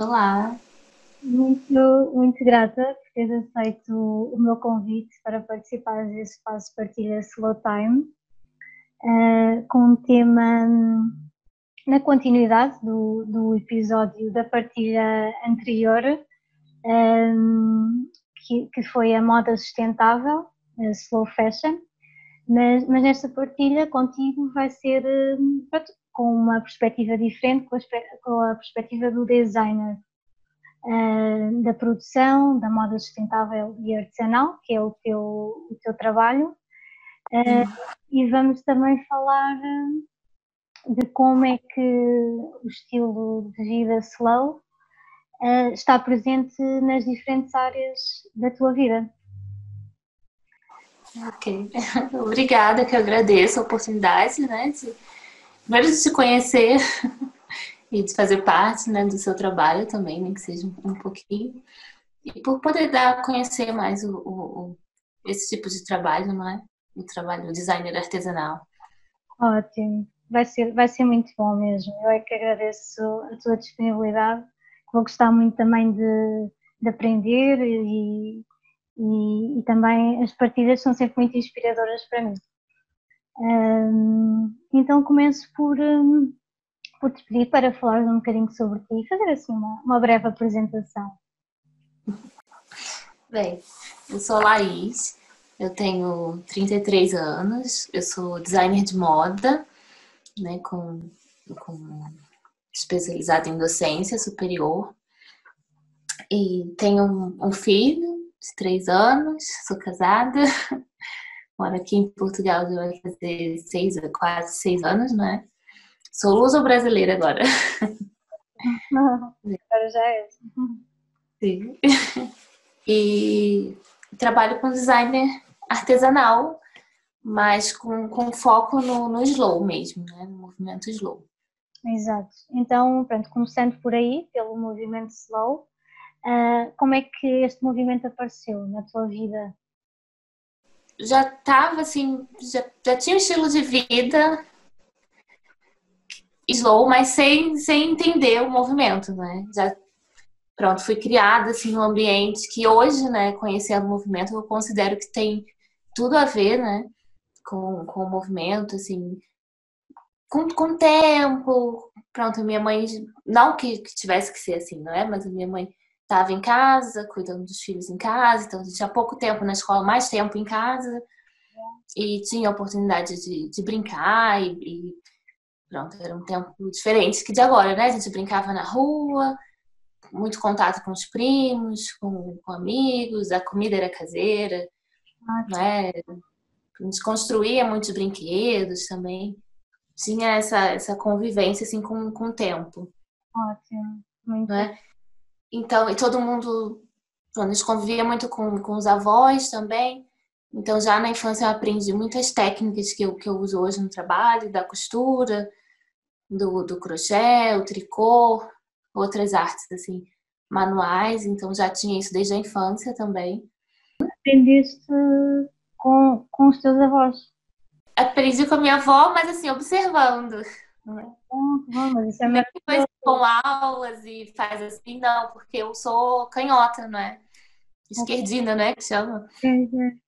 Olá. Muito, muito grata por teres aceito o meu convite para participar desse espaço de partilha Slow Time, uh, com um tema na continuidade do, do episódio da partilha anterior, um, que, que foi a moda sustentável, a slow fashion, mas, mas nesta partilha contigo vai ser pronto, com uma perspectiva diferente, com a, com a perspectiva do designer, uh, da produção, da moda sustentável e artesanal, que é o teu, o teu trabalho, uh, e vamos também falar de como é que o estilo de vida slow uh, está presente nas diferentes áreas da tua vida. Ok, obrigada, que eu agradeço a oportunidade, né, de, primeiro de te conhecer e de fazer parte, né, do seu trabalho também, nem que seja um, pouquinho, e por poder dar conhecer mais o, o, o, esse tipo de trabalho, não é? O trabalho do designer artesanal. Ótimo, vai ser, vai ser muito bom mesmo. Eu é que agradeço a tua disponibilidade, vou gostar muito também de, de aprender e, e, e, também as partidas são sempre muito inspiradoras para mim. Um, então começo por, um, por te pedir para falar um bocadinho sobre ti e fazer assim uma, uma breve apresentação. Bem, eu sou Laís, eu tenho 33 anos, eu sou designer de moda, né, com, com especializada em docência superior. E tenho um, um filho de três anos, sou casada, moro aqui em Portugal já vai fazer seis, quase seis anos, né? Sou luso-brasileira agora. Agora já é. Sim. E trabalho com designer artesanal, mas com, com foco no, no slow mesmo, né? No movimento slow. Exato. Então, pronto, começando por aí, pelo movimento slow, uh, como é que este movimento apareceu na tua vida? Já estava assim, já, já tinha um estilo de vida slow, mas sem, sem entender o movimento, né? Já, pronto, fui criada assim num ambiente que hoje, né, conhecendo o movimento, eu considero que tem tudo a ver, né, com, com o movimento, assim, com, com o tempo. Pronto, minha mãe, não que, que tivesse que ser assim, não é? Mas a minha mãe estava em casa, cuidando dos filhos em casa, então tinha pouco tempo na escola, mais tempo em casa, e tinha oportunidade de, de brincar, e, e pronto, era um tempo diferente que de agora, né? A gente brincava na rua, muito contato com os primos, com, com amigos, a comida era caseira, né? A gente construía muitos brinquedos também tinha essa, essa convivência assim com, com o tempo. Ótimo, muito. Né? Então, e todo mundo, a gente convivia muito com, com os avós também. Então, já na infância eu aprendi muitas técnicas que eu, que eu uso hoje no trabalho, da costura, do, do crochê, o tricô, outras artes, assim, manuais. Então, já tinha isso desde a infância também. Aprendeste com, com os teus avós? aprendi com a minha avó, mas assim, observando. Não é? Mas isso é Depois com aulas e faz assim, não, porque eu sou canhota, não é? Esquerdina, né? Que chama. Uhum.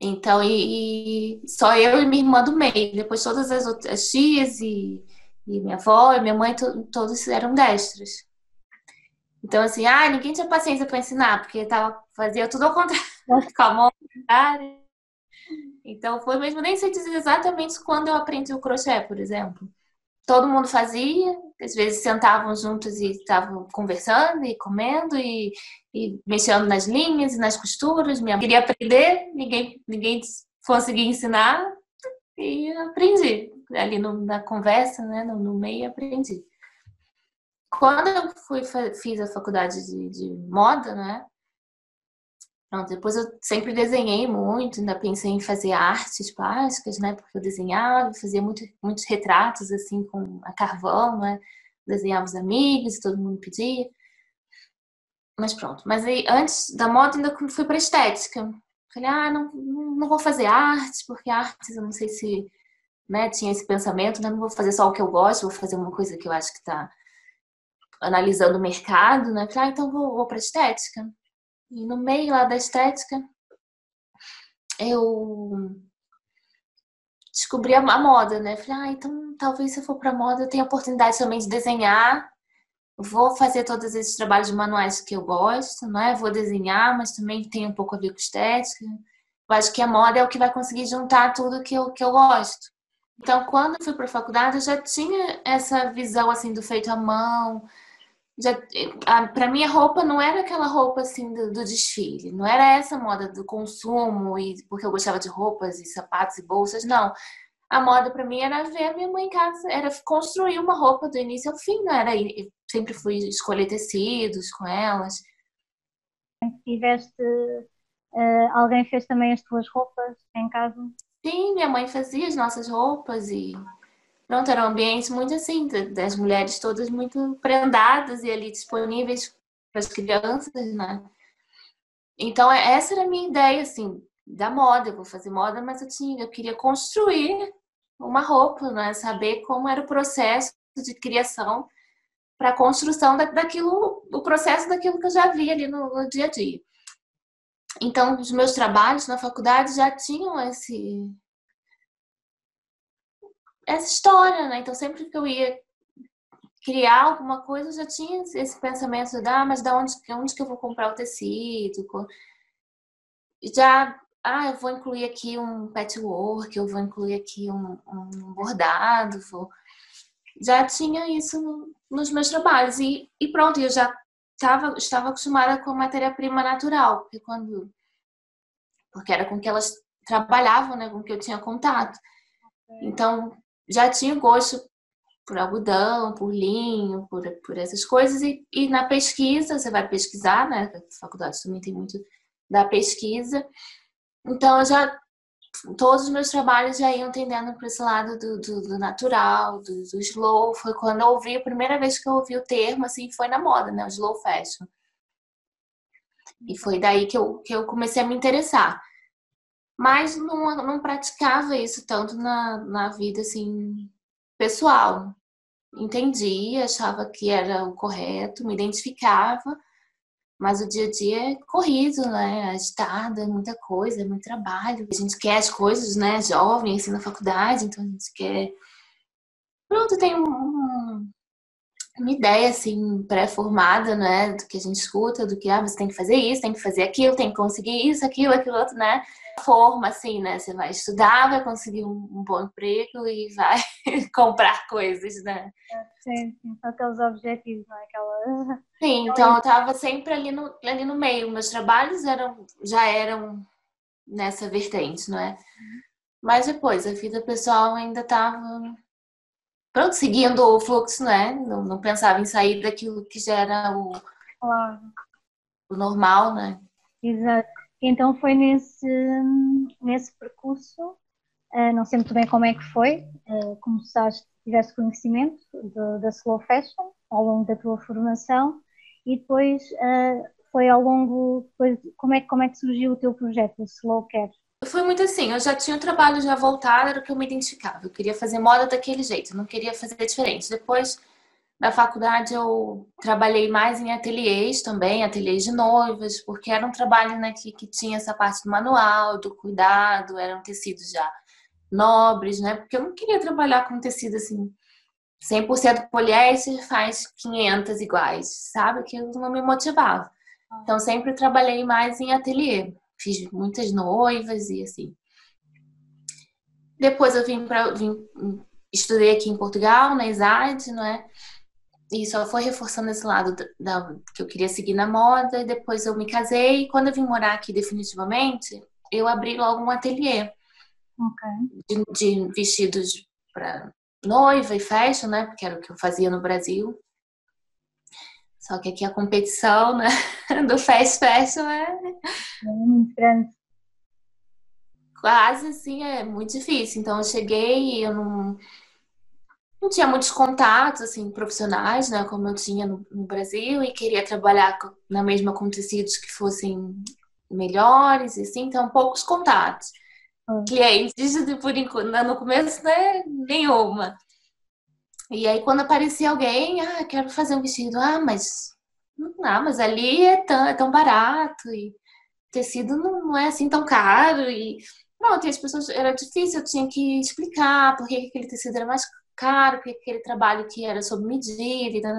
Então, e, e, só eu e minha irmã do meio. Depois todas as outras tias e, e minha avó e minha mãe, to, todos eram destras. Então, assim, ah, ninguém tinha paciência para ensinar, porque tava, fazia tudo ao contrário, com a mão contrária. Então foi mesmo, nem sei dizer exatamente quando eu aprendi o crochê, por exemplo. Todo mundo fazia, às vezes sentavam juntos e estavam conversando e comendo e, e mexendo nas linhas e nas costuras. Minha queria aprender, ninguém, ninguém conseguia ensinar e aprendi. Ali no, na conversa, né, no, no meio, aprendi. Quando eu fui, fiz a faculdade de, de moda, né, Pronto, depois eu sempre desenhei muito, ainda pensei em fazer artes plásticas, né? Porque eu desenhava, fazia muito, muitos retratos assim com a carvão, né? Desenhava os amigos, todo mundo pedia. Mas pronto. Mas aí antes da moda ainda fui para estética. Falei, ah, não, não vou fazer artes, porque artes eu não sei se né, tinha esse pensamento, né? Não vou fazer só o que eu gosto, vou fazer uma coisa que eu acho que tá analisando o mercado, né? Falei, ah, então vou, vou para estética. E no meio lá da estética, eu descobri a, moda, né? Falei, ah, então talvez se eu for para moda eu tenha a oportunidade também de desenhar. Vou fazer todos esses trabalhos manuais que eu gosto, não é? Vou desenhar, mas também tem um pouco a ver com estética. Eu acho que a moda é o que vai conseguir juntar tudo que eu, que eu gosto. Então, quando eu fui para a faculdade, eu já tinha essa visão assim do feito à mão, para mim a roupa não era aquela roupa assim do, do, desfile, não era essa moda do consumo e porque eu gostava de roupas e sapatos e bolsas, não. A moda para mim era ver a minha mãe em casa, era construir uma roupa do início ao fim, não era eu sempre fui escolher tecidos com elas. Tiveste uh, alguém fez também as tuas roupas em casa? Sim, minha mãe fazia as nossas roupas e Pronto, era um ambiente muito assim, das mulheres todas muito prendadas e ali disponíveis para as crianças, né? Então, é, essa era a minha ideia, assim, da moda. Eu vou fazer moda, mas eu, tinha, eu queria construir uma roupa, né? Saber como era o processo de criação para a construção daquilo, o processo daquilo que eu já via ali no, no dia a dia. Então, os meus trabalhos na faculdade já tinham esse, essa história, né? Então sempre que eu ia criar alguma coisa, eu já tinha esse pensamento de, ah, mas da onde, onde que eu vou comprar o tecido? Já, ah, eu vou incluir aqui um patchwork, eu vou incluir aqui um, um bordado, vou... já tinha isso nos meus trabalhos e, e pronto, eu já tava, estava acostumada com matéria-prima natural, porque quando porque era com que elas trabalhavam, né, com que eu tinha contato. Então, já tinha gosto por algodão, por linho, por, por essas coisas. E, e na pesquisa, você vai pesquisar, né? A faculdade também tem muito da pesquisa. Então, eu já todos os meus trabalhos já iam tendendo para esse lado do, do, do natural, do, do, slow. Foi quando eu ouvi, a primeira vez que eu ouvi o termo, assim, foi na moda, né? O slow fashion. E foi daí que eu, que eu comecei a me interessar mas não, não praticava isso tanto na, na vida assim pessoal. Entendia, achava que era o correto, me identificava, mas o dia a dia é corrido, né? Agitado, é muita coisa, é muito trabalho. A gente quer as coisas, né? Jovem, assim, na faculdade, então a gente quer. Pronto, tem um, uma ideia assim pré-formada, né, do que a gente escuta, do que ah, você tem que fazer isso, tem que fazer aquilo, tem que conseguir isso, aquilo, aquilo outro, né? Forma assim, né? Você vai estudar, vai conseguir um, bom emprego e vai comprar coisas, né? Sim, sim, são aqueles objetivos, não é? Aquela... Sim, então eu tava sempre ali no, ali no meio. Meus trabalhos eram, já eram nessa vertente, não é? Uhum. Mas depois, a vida pessoal ainda tava pronto, seguindo o fluxo, né? Não, não pensava em sair daquilo que já era o, claro. o normal, né? Exato. Então foi nesse, nesse percurso, eh, não sei muito bem como é que foi, eh, começaste, tiveste conhecimento da Slow Fashion ao longo da tua formação e depois eh, foi ao longo, depois, como, é, como é que surgiu o teu projeto, o Slow Care? Foi muito assim, eu já tinha um trabalho já voltado, era o que eu me identificava. Eu queria fazer moda daquele jeito, não queria fazer diferente. Depois da faculdade eu trabalhei mais em ateliês também, ateliês de noivas, porque era um trabalho né, que, que tinha essa parte do manual, do cuidado, eram tecidos já nobres, né? Porque eu não queria trabalhar com tecido assim 100% poliéster faz 500 iguais, sabe? Que não me motivava. Então sempre trabalhei mais em ateliê fiz muitas noivas e assim. Depois eu vim para vim estudei aqui em Portugal, na ESAD, não é? E só foi reforçando esse lado da, da, que eu queria seguir na moda. E depois eu me casei e quando eu vim morar aqui definitivamente, eu abri logo um ateliê okay. de, de vestidos para noiva e festa, né? Porque era o que eu fazia no Brasil. Só que aqui a competição né, do fast fashion é, é grande. Quase assim, é muito difícil. Então eu cheguei e eu não, não tinha muitos contatos assim, profissionais, né, como eu tinha no, no Brasil, e queria trabalhar na mesma com tecidos que fossem melhores, assim, então poucos contatos. Hum. Clientes, por enquanto, no começo, né, nenhuma. E aí quando aparecia alguém, ah, quero fazer um vestido, ah, mas ah, mas ali é tão, é tão barato e tecido não, não é assim tão caro e pronto, e as pessoas era difícil, eu tinha que explicar por que aquele tecido era mais caro, porque aquele trabalho que era sob medida e tal,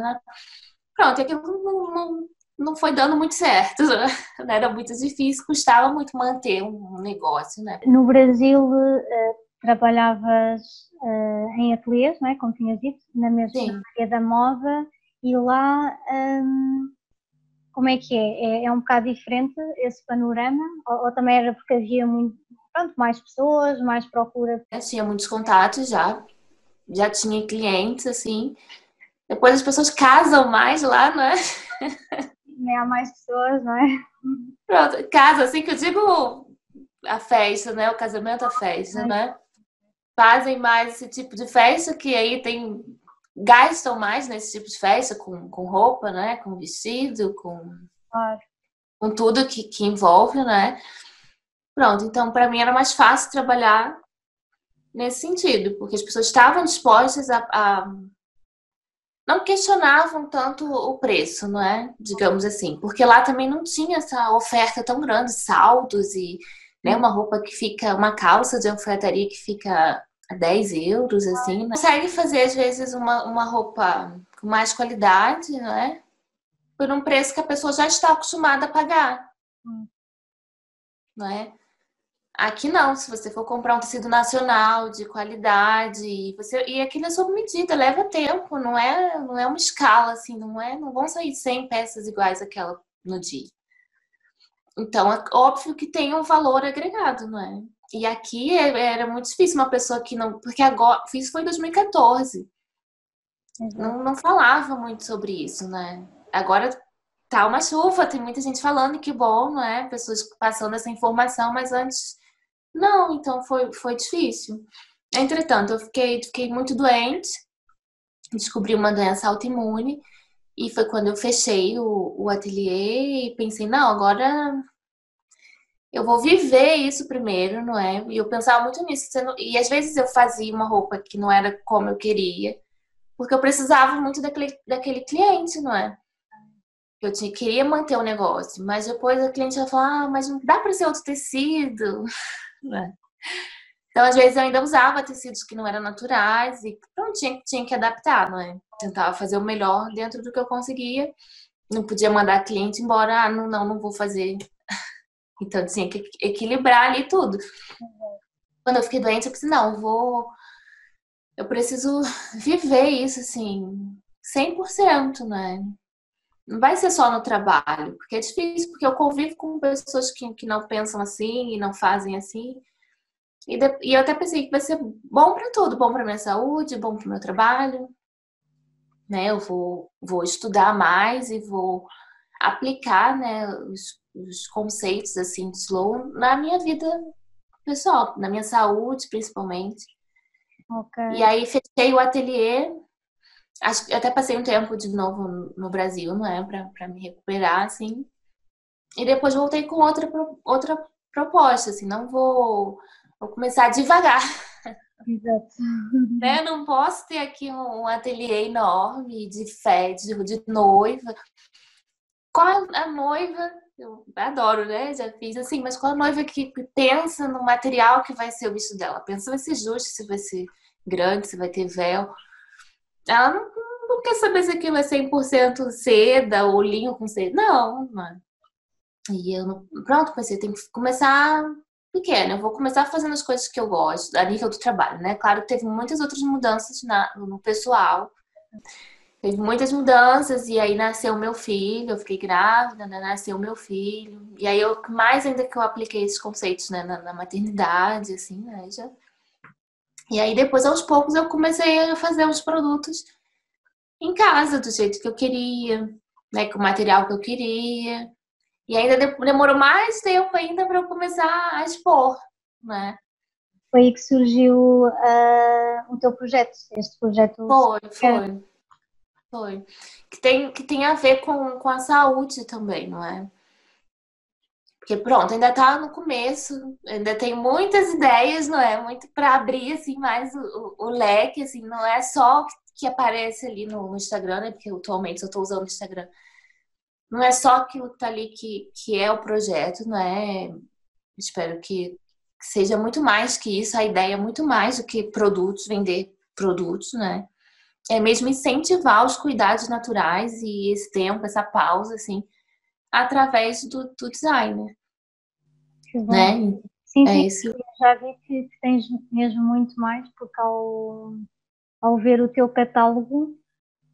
pronto, aquilo não, não, não foi dando muito certo, né? era muito difícil, custava muito manter um negócio, né? No Brasil uh, trabalhavas uh, em ateliês, não é? Como tinhas dito, na mesma área da moda e lá um, como é que é? é? é? um bocado diferente esse panorama? Ou, ou, também era porque havia muito, pronto, mais pessoas, mais procura? Eu tinha muitos contatos já, já tinha clientes, assim. Depois as pessoas casam mais lá, é? Nem há mais pessoas, não é? Pronto, casa, assim que eu digo a festa, né? O casamento, a festa, é. né? Fazem mais esse tipo de festa que aí tem gastam mais nesse tipo de festa, com, com roupa, né? Com vestido, com, claro. com tudo que, que envolve, né? Pronto, então para mim era mais fácil trabalhar nesse sentido, porque as pessoas estavam dispostas a, a não questionavam tanto o preço, não é? Digamos assim, porque lá também não tinha essa oferta tão grande, saldos e né, uma roupa que fica, uma calça de alfaiataria que fica 10 euros, assim, né? Consegue fazer, às vezes, uma, uma roupa com mais qualidade, né? Por um preço que a pessoa já está acostumada a pagar. Hum. Não é? Aqui não, se você for comprar um tecido nacional de qualidade, você e aquilo é sob medida, leva tempo, não é, não é uma escala assim, não é, não vão sair 100 peças iguais àquela no dia. Então, é óbvio que tem um valor agregado, não é? E aqui é, era muito difícil uma pessoa que não. Porque agora. Isso foi em 2014. Uhum. Não, não falava muito sobre isso, né? Agora tá uma chuva, tem muita gente falando que bom, não é? Pessoas passando essa informação, mas antes. Não, então foi, foi difícil. Entretanto, eu fiquei, fiquei muito doente, descobri uma doença autoimune, e foi quando eu fechei o, o ateliê e pensei, não, agora eu vou viver isso primeiro, não é? E eu pensava muito nisso. E às vezes eu fazia uma roupa que não era como eu queria, porque eu precisava muito daquele, daquele cliente, não é? Eu tinha, queria manter o negócio, mas depois a cliente ia falar, ah, mas não dá para ser outro tecido. É? Então, às vezes, eu ainda usava tecidos que não eram naturais e não tinha, tinha que adaptar, não é? Tentava fazer o melhor dentro do que eu conseguia. Não podia mandar cliente embora, ah, não, não, não vou fazer então tinha que equilibrar ali tudo. Quando eu fiquei doente, eu pensei, não, vou. Eu preciso viver isso, assim, 100%, né? Não vai ser só no trabalho, porque é difícil, porque eu convivo com pessoas que, que não pensam assim e não fazem assim. E, de, e eu até pensei que vai ser bom para tudo, bom para minha saúde, bom para o meu trabalho. Né? Eu vou, vou estudar mais e vou aplicar né, os, os conceitos assim de slow na minha vida pessoal, na minha saúde principalmente. Okay. E aí fechei o ateliê. Acho que até passei um tempo de novo no Brasil, não é, para me recuperar assim. E depois voltei com outra outra proposta, assim, não vou vou começar devagar. Exato. né? Não posso ter aqui um ateliê enorme de fé, de, noiva. Qual a noiva eu adoro, né? Já fiz assim, mas qual a noiva que pensa no material que vai ser o vestido dela? Pensa se vai ser justo, se vai ser grande, se vai ter véu. Ela não, não quer saber se aquilo é 100% seda ou linho com seda. Não, mano. E eu, não... pronto, pensei, tem que começar pequeno. Eu vou começar fazendo as coisas que eu gosto, a nível do trabalho, né? Claro que teve muitas outras mudanças na, no pessoal teve muitas mudanças e aí nasceu meu filho, eu fiquei grávida, né? nasceu meu filho. E aí eu mais ainda que eu apliquei esses conceitos né? na, na, maternidade, assim, né? Já... E aí depois aos poucos eu comecei a fazer os produtos em casa, do jeito que eu queria, né? Com o material que eu queria. E ainda demorou mais tempo ainda para eu começar a expor, né? Foi aí que surgiu uh, o teu projeto, este projeto. Foi, foi. Foi. Que tem, que tem a ver com, com a saúde também, não é? Porque pronto, ainda tá no começo, ainda tem muitas ideias, não é? Muito para abrir assim mais o, o, leque, assim, não é só que aparece ali no, no Instagram, né? Porque atualmente eu estou usando o Instagram. Não é só aquilo que tá ali que, que é o projeto, não é? Espero que seja muito mais que isso, a ideia é muito mais do que produtos, vender produtos, né? É mesmo incentivar os cuidados naturais e esse tempo, essa pausa, assim, através do, do designer. Né? Sim, é isso. já vi que tens mesmo muito mais, porque ao, ao ver o teu catálogo,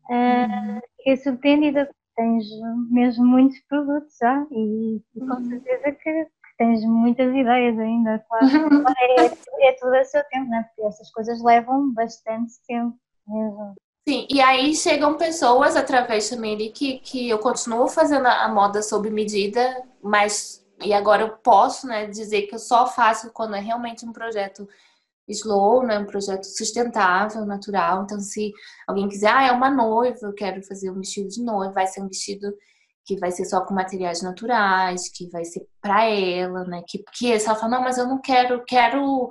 é, uhum. fiquei surpreendida, tens mesmo muitos produtos já, e, e com uhum. certeza que tens muitas ideias ainda, claro. é, é tudo a seu tempo, né? Porque essas coisas levam bastante tempo mesmo. Sim, e aí chegam pessoas através também de que, que eu continuo fazendo a moda sob medida, mas e agora eu posso né, dizer que eu só faço quando é realmente um projeto slow, né, um projeto sustentável, natural. Então, se alguém quiser, ah, é uma noiva, eu quero fazer um vestido de noiva, vai ser um vestido que vai ser só com materiais naturais, que vai ser para ela, né? Que, que ela fala, não, mas eu não quero, quero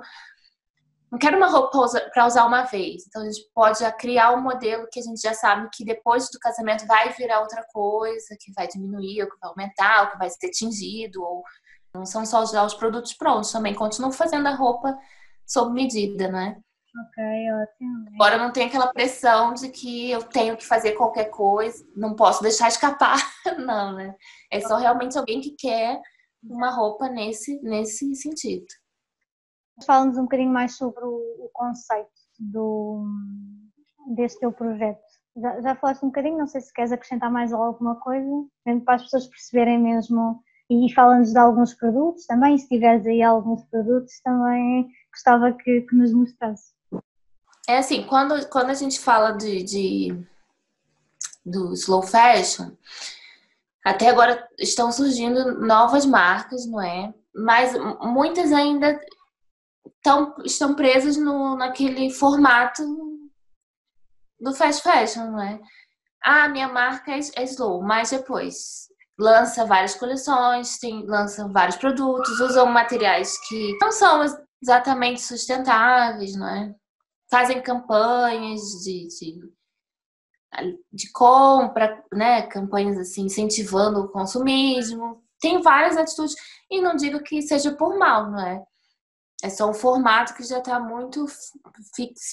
não quero uma roupa para usar uma vez. Então a gente pode criar um modelo que a gente já sabe que depois do casamento vai virar outra coisa, que vai diminuir, ou que vai aumentar, ou que vai ser tingido, ou não são só já os produtos prontos, também continuo fazendo a roupa sob medida, né? Ok, ótimo. Agora não tem aquela pressão de que eu tenho que fazer qualquer coisa, não posso deixar escapar, não, né? É só realmente alguém que quer uma roupa nesse, nesse sentido. Fala-nos um bocadinho mais sobre o, conceito do, deste teu projeto. Já, já falaste um bocadinho, não sei se queres acrescentar mais alguma coisa, mesmo para as pessoas perceberem mesmo e fala-nos de alguns produtos também, se tiveres aí alguns produtos também gostava que, que nos mostrasse. É assim, quando, quando a gente fala de, de do slow fashion, até agora estão surgindo novas marcas, não é? Mas muitas ainda estão, estão presas no, naquele formato do fast fashion, não é? Ah, minha marca é, é slow, mas depois lança várias coleções, tem, lança vários produtos, usam materiais que não são exatamente sustentáveis, não é? fazem campanhas de, de, de compra, né? Campanhas assim, incentivando o consumismo. Tem várias atitudes. E não digo que seja por mal, não é? É só um formato que já está muito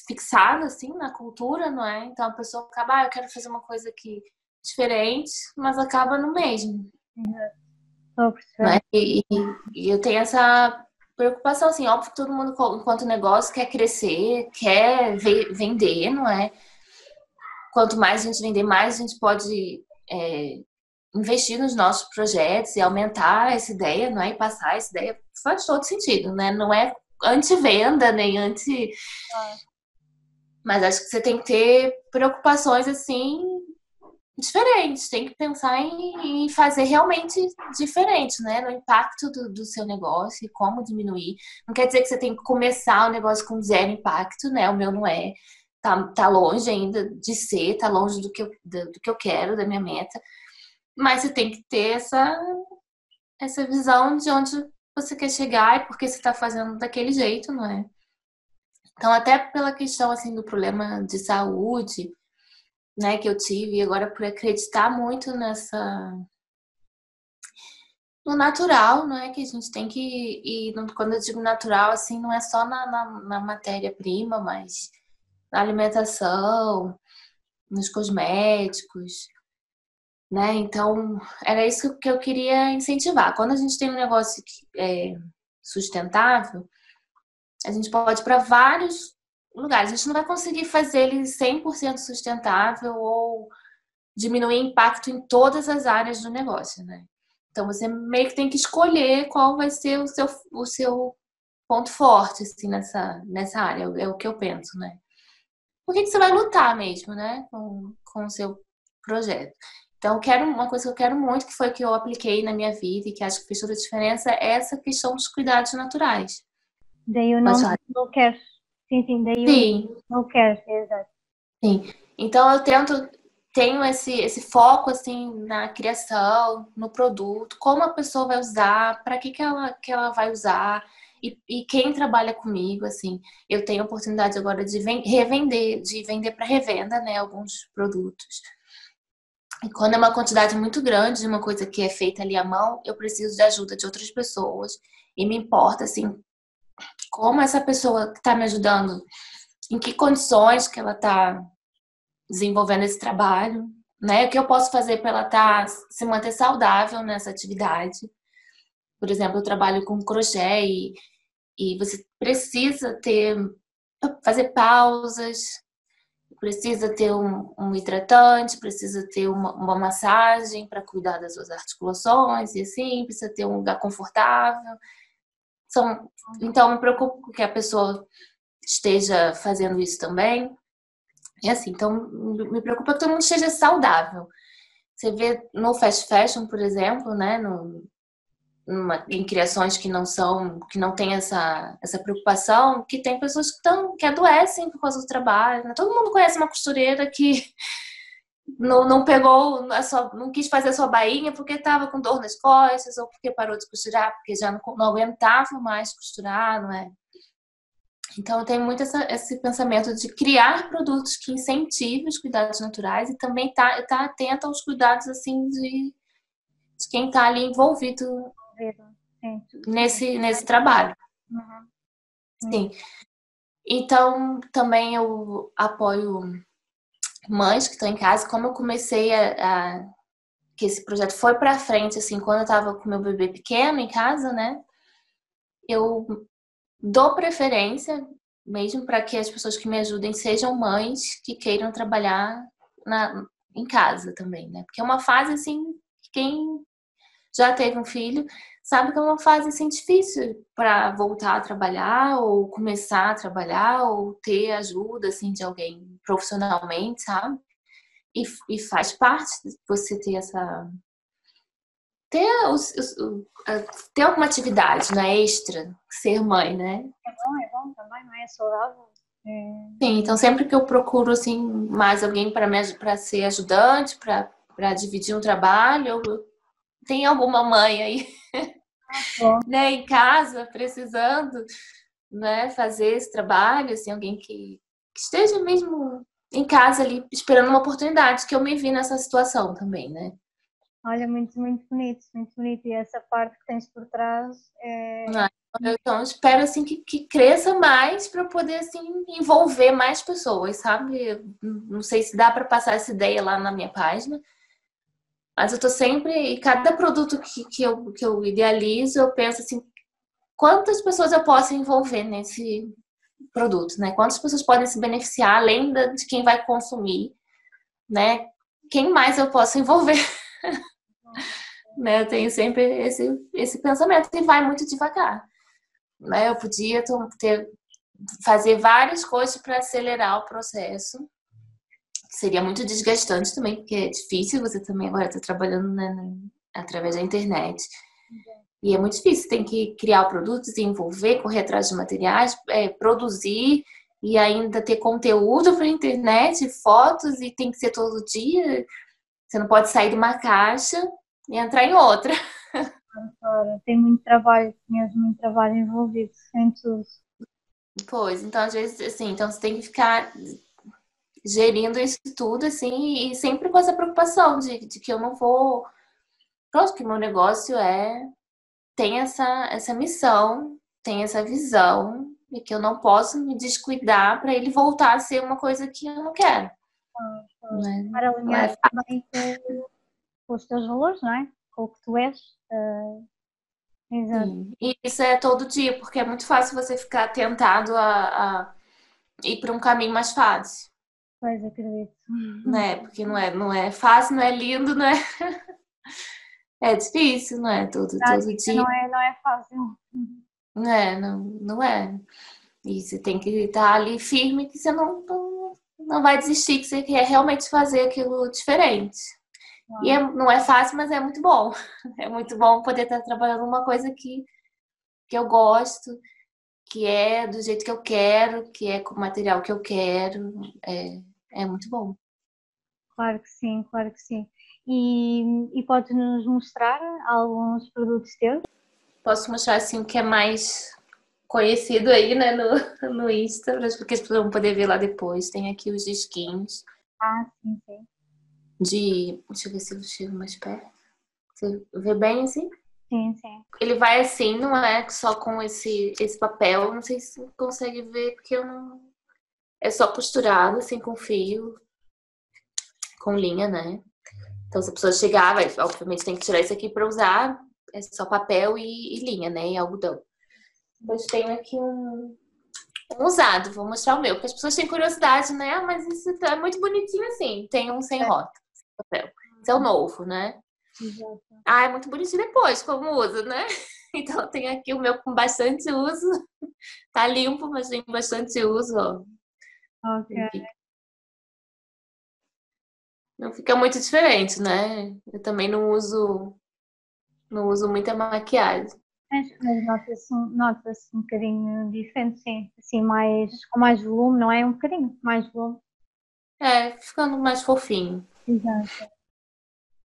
fixado, assim, na cultura, não é? Então a pessoa acaba, ah, eu quero fazer uma coisa aqui diferente, mas acaba no mesmo. Uhum. É? E, e, eu tenho essa preocupação, assim, óbvio que todo mundo, enquanto negócio, quer crescer, quer vender, não é? Quanto mais a gente vender, mais a gente pode é, investir nos nossos projetos e aumentar essa ideia, não é? E passar essa ideia faz todo sentido, né? Não é anti-venda, nem anti... Ah. Mas acho que você tem que ter preocupações, assim, diferentes. Tem que pensar em, em, fazer realmente diferente, né? No impacto do, do, seu negócio e como diminuir. Não quer dizer que você tem que começar o negócio com zero impacto, né? O meu não é. Tá, tá longe ainda de ser, tá longe do que, eu, do, do que eu quero, da minha meta. Mas você tem que ter essa, essa visão de onde você quer chegar e por que você está fazendo daquele jeito, não é? Então, até pela questão assim do problema de saúde, né, que eu tive, agora por acreditar muito nessa no natural, não é que a gente tem que e quando eu digo natural assim, não é só na, na, na matéria-prima, mas na alimentação, nos cosméticos, né? Então, era isso que eu queria incentivar. Quando a gente tem um negócio é, sustentável, a gente pode ir para vários lugares. A gente não vai conseguir fazer ele 100% sustentável ou diminuir impacto em todas as áreas do negócio, né? Então você meio que tem que escolher qual vai ser o seu, o seu ponto forte assim, nessa, nessa área, é o que eu penso, né? Por que, que você vai lutar mesmo, né? Com, com o seu projeto. Então, quero uma coisa que eu quero muito, que foi que eu apliquei na minha vida e que acho que fez toda a diferença, é essa questão dos cuidados naturais. Daí o nome não quer Sim, sim, daí sim. não quer, exato. Sim. Então eu tento, tenho esse, esse foco assim na criação, no produto, como a pessoa vai usar, para que, que, ela, que ela vai usar. E, e quem trabalha comigo, assim, eu tenho a oportunidade agora de revender, de vender para revenda, né, alguns produtos. E quando é uma quantidade muito grande de uma coisa que é feita ali à mão, eu preciso de ajuda de outras pessoas. E me importa, assim, como essa pessoa que está me ajudando, em que condições que ela está desenvolvendo esse trabalho, né? O que eu posso fazer para ela tá, se manter saudável nessa atividade. Por exemplo, eu trabalho com crochê e, e você precisa ter fazer pausas, precisa ter um, um hidratante, precisa ter uma, uma massagem para cuidar das suas articulações e assim, precisa ter um lugar confortável. São, então, me preocupo que a pessoa esteja fazendo isso também. E assim, então, me preocupa que todo mundo esteja saudável. Você vê no fast fashion, por exemplo, né, no, numa, em criações que não são, que não tem essa, essa preocupação, que tem pessoas que, estão que adoecem por causa do trabalho. Né? Todo mundo conhece uma costureira que não, não pegou a sua, não quis fazer a sua bainha porque estava com dor nas costas ou porque parou de costurar, porque já não, não aguentava mais costurar, não é? Então, tenho muito essa, esse pensamento de criar produtos que incentivem os cuidados naturais e também tá, tá atento aos cuidados assim de, de quem está ali envolvido nesse, nesse trabalho. Uhum. Sim. Então, também eu apoio mães que estão em casa. Como eu comecei a, a que esse projeto foi para frente, assim, quando eu estava com meu bebê pequeno em casa, né? Eu dou preferência, mesmo para que as pessoas que me ajudem sejam mães que queiram trabalhar na, em casa também, né? Porque é uma fase assim, quem já teve um filho sabe que é uma fase assim difícil para voltar a trabalhar ou começar a trabalhar ou ter ajuda assim de alguém profissionalmente, sabe? E, e faz parte você ter essa ter, os, os, ter alguma atividade né, extra, ser mãe, né? É bom, é bom também, não é saudável. É... Sim, então sempre que eu procuro assim mais alguém para para ser ajudante, para dividir um trabalho, eu, tem alguma mãe aí, ah, né, em casa precisando, né, fazer esse trabalho, assim, alguém que, que esteja mesmo em casa ali esperando uma oportunidade, que eu me vi nessa situação também, né? Olha, muito, muito bonito, muito bonito. E essa parte que tens por trás é. Ah, então, espero assim que, que cresça mais para poder assim envolver mais pessoas, sabe? Não sei se dá para passar essa ideia lá na minha página, mas eu tô sempre e cada produto que, que, eu, que eu idealizo, eu penso assim, quantas pessoas eu posso envolver nesse produto, né? Quantas pessoas podem se beneficiar além de quem vai consumir, né? Quem mais eu posso envolver? né? Eu tenho sempre esse, esse pensamento e vai muito devagar. Né? Eu podia ter, fazer várias coisas para acelerar o processo. Seria muito desgastante também, porque é difícil, você também agora está trabalhando né, através da internet. E é muito difícil, tem que criar o produto, desenvolver, correr atrás de materiais, é, produzir e ainda ter conteúdo para a internet, fotos, e tem que ser todo dia. Você não pode sair de uma caixa e entrar em outra. Tem muito trabalho, mesmo muito trabalho envolvido em tudo. Pois, então às vezes, assim, então você tem que ficar gerindo isso tudo, assim, e sempre com essa preocupação de, de que eu não vou. Pronto, que meu negócio é. tem essa, essa missão, tem essa visão, e que eu não posso me descuidar para ele voltar a ser uma coisa que eu não quero. Né? Para alinhar é também com, os teus valores, não é? Com o que tu és. Uh, exato. E isso é todo dia, porque é muito fácil você ficar tentado a, a ir para um caminho mais fácil. Pois, acredito. Né? Porque não é, não é fácil, não é lindo, não é. É difícil, não é? Todo, todo dia. Não é, não é fácil. Não é, não, não é. E você tem que estar ali firme que você não, não não vai desistir, que você quer realmente fazer aquilo diferente. E é, não é fácil, mas é muito bom. É muito bom poder estar trabalhando uma coisa que, que eu gosto, que é do jeito que eu quero, que é com o material que eu quero. É, é muito bom. Claro que sim, claro que sim. E, e pode nos mostrar alguns produtos teus? Posso mostrar assim o que é mais conhecido aí, né, no, no Insta, porque as pessoas vão poder ver lá depois. Tem aqui os skins. Ah, sim, sim. De. Deixa eu ver se eu chego mais perto. Você vê bem assim? Sim, sim. Ele vai assim, não é só com esse, esse papel. Não sei se consegue ver, porque eu não. É só costurado, assim, com fio, com linha, né? Então, se a pessoa chegar, vai, obviamente tem que tirar isso aqui para usar. É só papel e, e, linha, né? E algodão. Depois tenho aqui um, um usado, vou mostrar o meu, porque as pessoas têm curiosidade, né? Ah, mas isso é muito bonitinho assim. Tem um sem é. rota, papel. Esse é o novo, né? Ah, é muito bonitinho depois, como usa, né? Então tem aqui o meu com bastante uso. Tá limpo, mas tem bastante uso, ó. Ok. Não fica muito diferente, né? Eu também não uso não uso muita maquiagem. Mas, mas nota-se nota um bocadinho diferente, sim. Assim, mais, com mais volume, não é? Um bocadinho mais volume. É, ficando mais fofinho. Exato.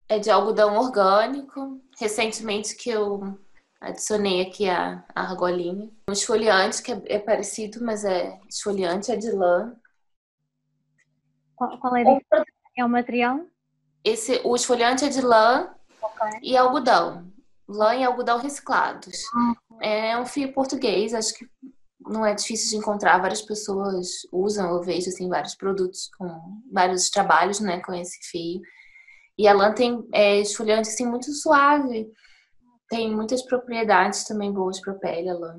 É de algodão orgânico. Recentemente que eu adicionei aqui a, a argolinha. Um esfoliante que é, é parecido, mas é esfoliante, é de lã. Qual, qual é, o, é o material? Esse, o esfoliante é de lã okay. e algodão. Lã e algodão reciclados. Uhum. É um fio português, acho que não é difícil de encontrar. Várias pessoas usam, eu vejo assim, vários produtos com vários trabalhos né, com esse fio. E a lã tem é, esfoliante assim, muito suave. Tem muitas propriedades também boas para a pele, a lã.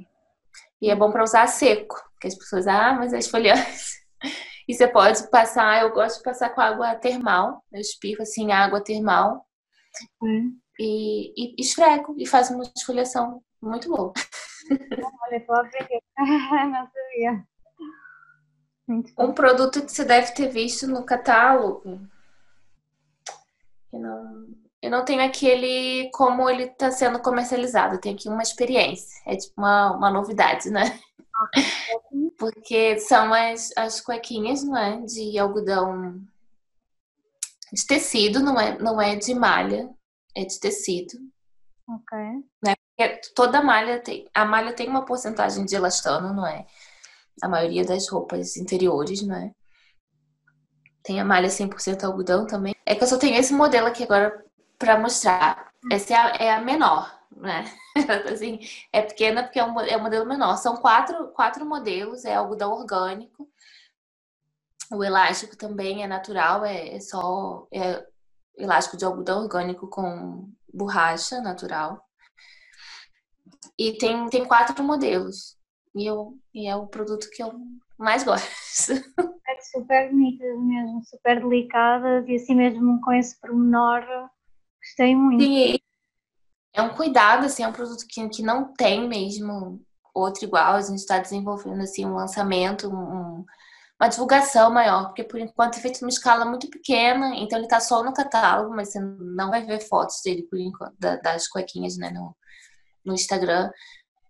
E é bom para usar seco, porque as pessoas, ah, mas é esfoliante. E você pode passar, eu gosto de passar com água termal, eu espirro assim, água termal. Hum. E, e esfrego e faço uma esfoliação muito boa. Olha, vou aprender. Não sabia. Um produto que você deve ter visto no catálogo eu não, eu não tenho aquele como ele está sendo comercializado. Eu tenho aqui uma experiência. É tipo uma, uma novidade, né? Porque são as, as cuequinhas, não é? De algodão de tecido, não é, não é de malha, é de tecido. Ok. Né? Porque toda malha tem. A malha tem uma porcentagem de elastano, não é? A maioria das roupas interiores, não é? Tem a malha 100% algodão também. É que eu só tenho esse modelo aqui agora para mostrar. Essa é a, é a menor, né? assim, é pequena porque é um, é um modelo menor. São quatro, quatro modelos, é algodão orgânico. O elástico também é natural, é, é só é elástico de algodão orgânico com borracha natural. E tem, tem quatro modelos. E, eu, e é o produto que eu mais gosto. É super bonitas mesmo, super delicadas e assim mesmo com esse pormenor gostei muito. Sim, é um cuidado, assim, é um produto que, que não tem mesmo outro igual. A gente está desenvolvendo assim um lançamento, um, uma divulgação maior, porque por enquanto é feito numa escala muito pequena, então ele está só no catálogo, mas você não vai ver fotos dele por enquanto, das cuequinhas, né, no, no Instagram.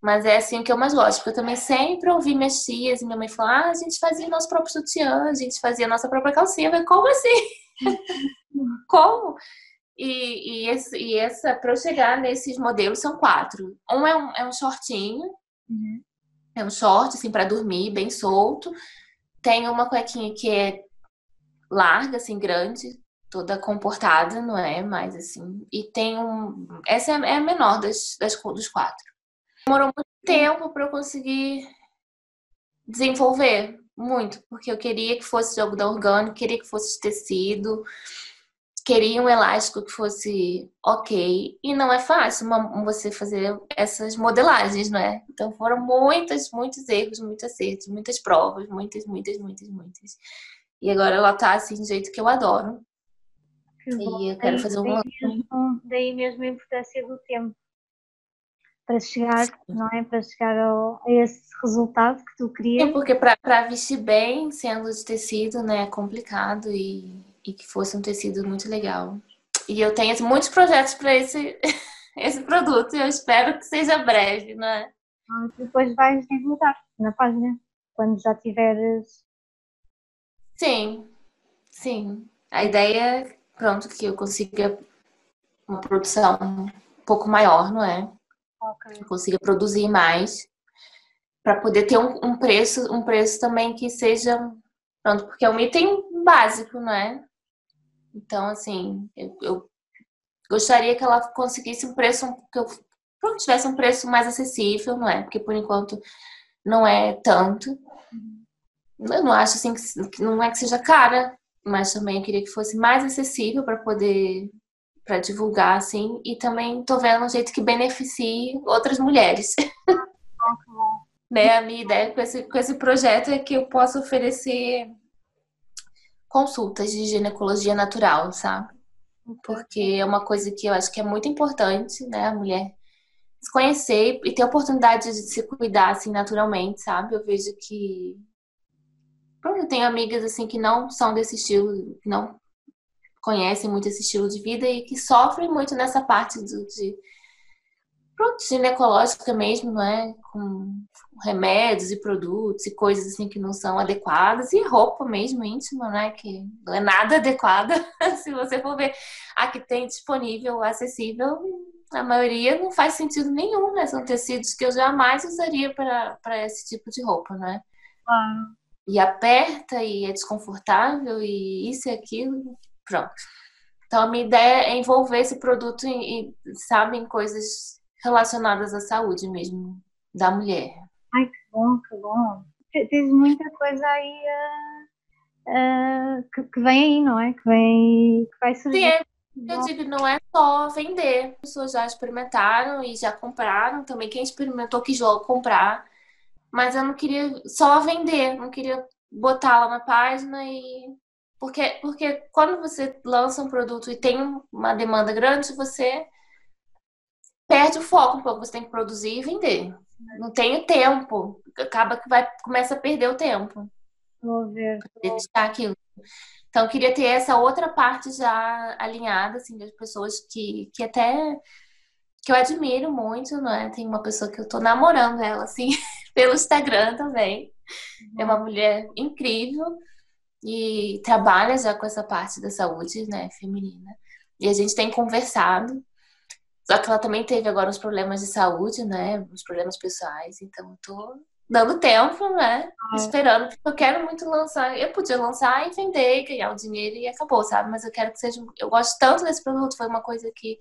Mas é assim que eu mais gosto, porque eu também sempre ouvi minhas tias e minha mãe falar: ah, a gente fazia nosso próprio sutiã, a gente fazia nossa própria calcinha. Eu falei, como assim? como? E, e, esse, e essa, para eu chegar nesses modelos, são quatro. Um é um, é um shortinho, uhum. é um short, assim, para dormir, bem solto. Tem uma cuequinha que é larga, assim, grande, toda comportada, não é? Mais assim. E tem um. Essa é a menor das, das, dos quatro. Demorou muito tempo para eu conseguir desenvolver, muito, porque eu queria que fosse de algodão orgânico, queria que fosse de tecido, queria um elástico que fosse ok. E não é fácil uma, você fazer essas modelagens, não é? Então foram muitos, muitos erros, muitos acertos, muitas provas, muitas, muitas, muitas, muitas. E agora ela tá assim do jeito que eu adoro. Que e eu quero fazer um. Daí mesmo, daí mesmo a importância do tempo para chegar, não é? Para chegar ao, a esse resultado que tu querias. Sim, porque para vestir bem, sendo de tecido, né, é complicado e, e que fosse um tecido muito legal. E eu tenho muitos projetos para esse, esse produto e eu espero que seja breve, não é? Ah, depois vais divulgar na página, quando já tiveres. Sim, sim. A ideia é, pronto, que eu consiga uma produção um pouco maior, não é? Okay. Consiga produzir mais. para poder ter um, um, preço, um preço também que seja pronto, porque é um item básico, não é? Então, assim, eu, eu gostaria que ela conseguisse um preço que eu pronto, tivesse um preço mais acessível, não é? Porque por enquanto não é tanto. Eu não acho assim que não é que seja cara, mas também eu queria que fosse mais acessível para poder para divulgar assim e também tô vendo um jeito que beneficie outras mulheres. né, a minha ideia com esse, com esse projeto é que eu possa oferecer consultas de ginecologia natural, sabe? Porque é uma coisa que eu acho que é muito importante, né, a mulher se conhecer e ter a oportunidade de se cuidar assim naturalmente, sabe? Eu vejo que eu tenho amigas assim que não são desse estilo, não conhecem muito esse estilo de vida e que sofrem muito nessa parte do, de pronto, ginecológica mesmo, não é? Com remédios e produtos e coisas assim que não são adequadas e roupa mesmo íntima, né? Que não é nada adequada. Se você for ver a que tem disponível, acessível, a maioria não faz sentido nenhum, né? São tecidos que eu jamais usaria para esse tipo de roupa, né? Ah. E aperta e é desconfortável e isso e aquilo. Pronto. Então, a minha ideia é envolver esse produto em, sabe, em coisas relacionadas à saúde mesmo da mulher. Ai, que bom, que bom. Tens muita coisa aí uh, uh, que, que, vem aí, não é? Que vem que vai surgir. Sim, é, eu digo, não é só vender. As pessoas já experimentaram e já compraram. Também quem experimentou quis logo comprar. Mas eu não queria só vender, não queria botar lá na página e porque, porque quando você lança um produto e tem uma demanda grande, você perde o foco, porque você tem que produzir e vender. Não tem o tempo. Acaba que vai, começa a perder o tempo. Vou ver. Dedicar aquilo. Então, eu queria ter essa outra parte já alinhada, assim, das pessoas que, que até que eu admiro muito, não é? Tem uma pessoa que eu tô namorando ela, assim, pelo Instagram também. É uma mulher incrível e trabalha já com essa parte da saúde, né, feminina. E a gente tem conversado. Só que ela também teve agora uns problemas de saúde, né, uns problemas pessoais. Então, eu tô dando tempo, né, ah. esperando, porque eu quero muito lançar. Eu podia lançar e vender, ganhar o dinheiro e acabou, sabe? Mas eu quero que seja. Eu gosto tanto desse produto, foi uma coisa que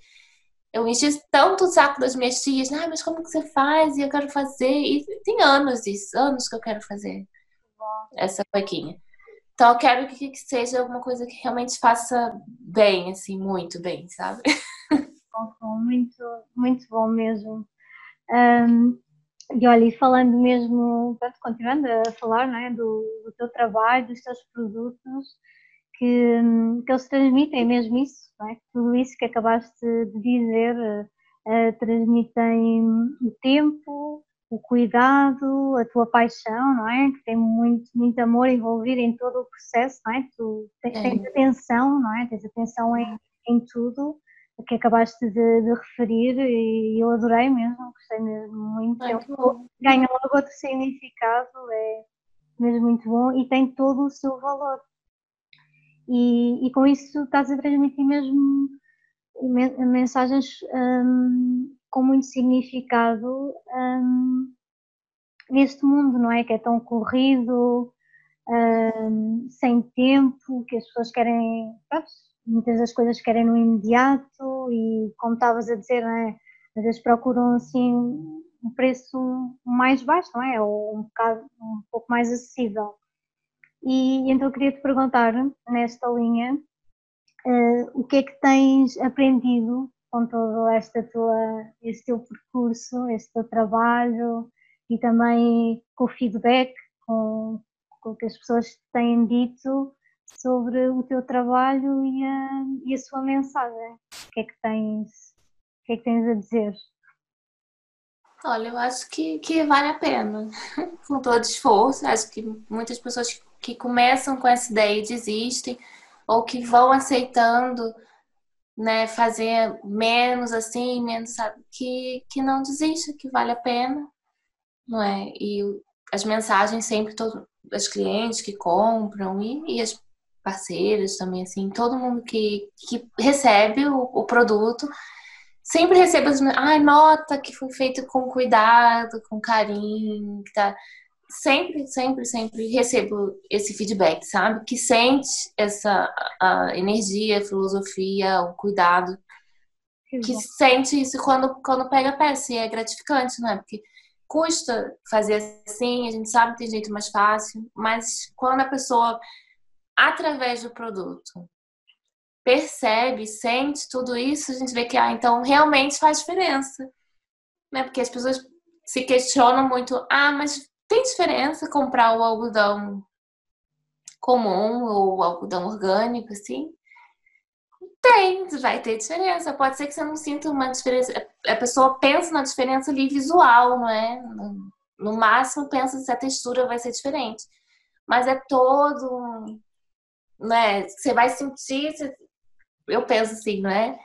eu enchi tanto o saco das minhas tias, ah, mas como que você faz? E eu quero fazer. E tem anos isso, anos que eu quero fazer essa cuequinha. Então eu quero que, que seja alguma coisa que realmente faça bem, assim, muito bem, sabe? Muito, muito bom mesmo. Um, e olha, e falando mesmo, portanto, continuando a falar é, do, do teu trabalho, dos teus produtos, que, que eles transmitem mesmo isso, é? tudo isso que acabaste de dizer, uh, transmitem o tempo, o cuidado, a tua paixão, não é? Que tem muito, muito amor envolvido em todo o processo, não é? Tu tens, é. tens atenção, não é? Tens atenção em, em tudo que acabaste de, de, referir e eu adorei mesmo, gostei mesmo muito. muito ganha logo outro significado, é mesmo muito bom e tem todo o seu valor. E, e com isso estás a transmitir mesmo mensagens hum, com muito significado um, neste mundo, não é? Que é tão corrido, um, sem tempo, que as pessoas querem, muitas das coisas querem no imediato e, como estavas a dizer, não é? às vezes procuram assim um preço mais baixo, não é? Ou um, bocado, um pouco mais acessível. E então eu queria te perguntar, nesta linha, uh, o que é que tens aprendido com todo esta tua, este teu percurso, este teu trabalho e também com o feedback, com, com o que as pessoas têm dito sobre o teu trabalho e a, e a sua mensagem. O que é que tens, o que é que tens a dizer? Olha, eu acho que, que vale a pena, com todo esforço. Acho que muitas pessoas que começam com essa ideia e desistem, ou que vão aceitando né, fazer menos assim, menos, sabe, que, que não desista, que vale a pena, não é? E as mensagens sempre, todo, as clientes que compram e, e as parceiras também, assim, todo mundo que, que recebe o, o produto sempre recebo as ai, nota que foi feito com cuidado, com carinho, que tá sempre, sempre, sempre recebo esse feedback, sabe? Que sente essa a energia, a filosofia, o cuidado. Que, que sente isso quando, quando pega a peça. E é gratificante, não é? Porque custa fazer assim, a gente sabe que tem jeito mais fácil, mas quando a pessoa, através do produto, percebe, sente tudo isso, a gente vê que, ah, então realmente faz diferença. Né? Porque as pessoas se questionam muito, ah, mas tem diferença comprar o algodão comum ou algodão orgânico, assim? Tem, vai ter diferença. Pode ser que você não sinta uma diferença. A pessoa pensa na diferença ali visual, não é? No máximo pensa se a textura vai ser diferente. Mas é todo. Né? Você vai sentir. Eu penso assim, não é?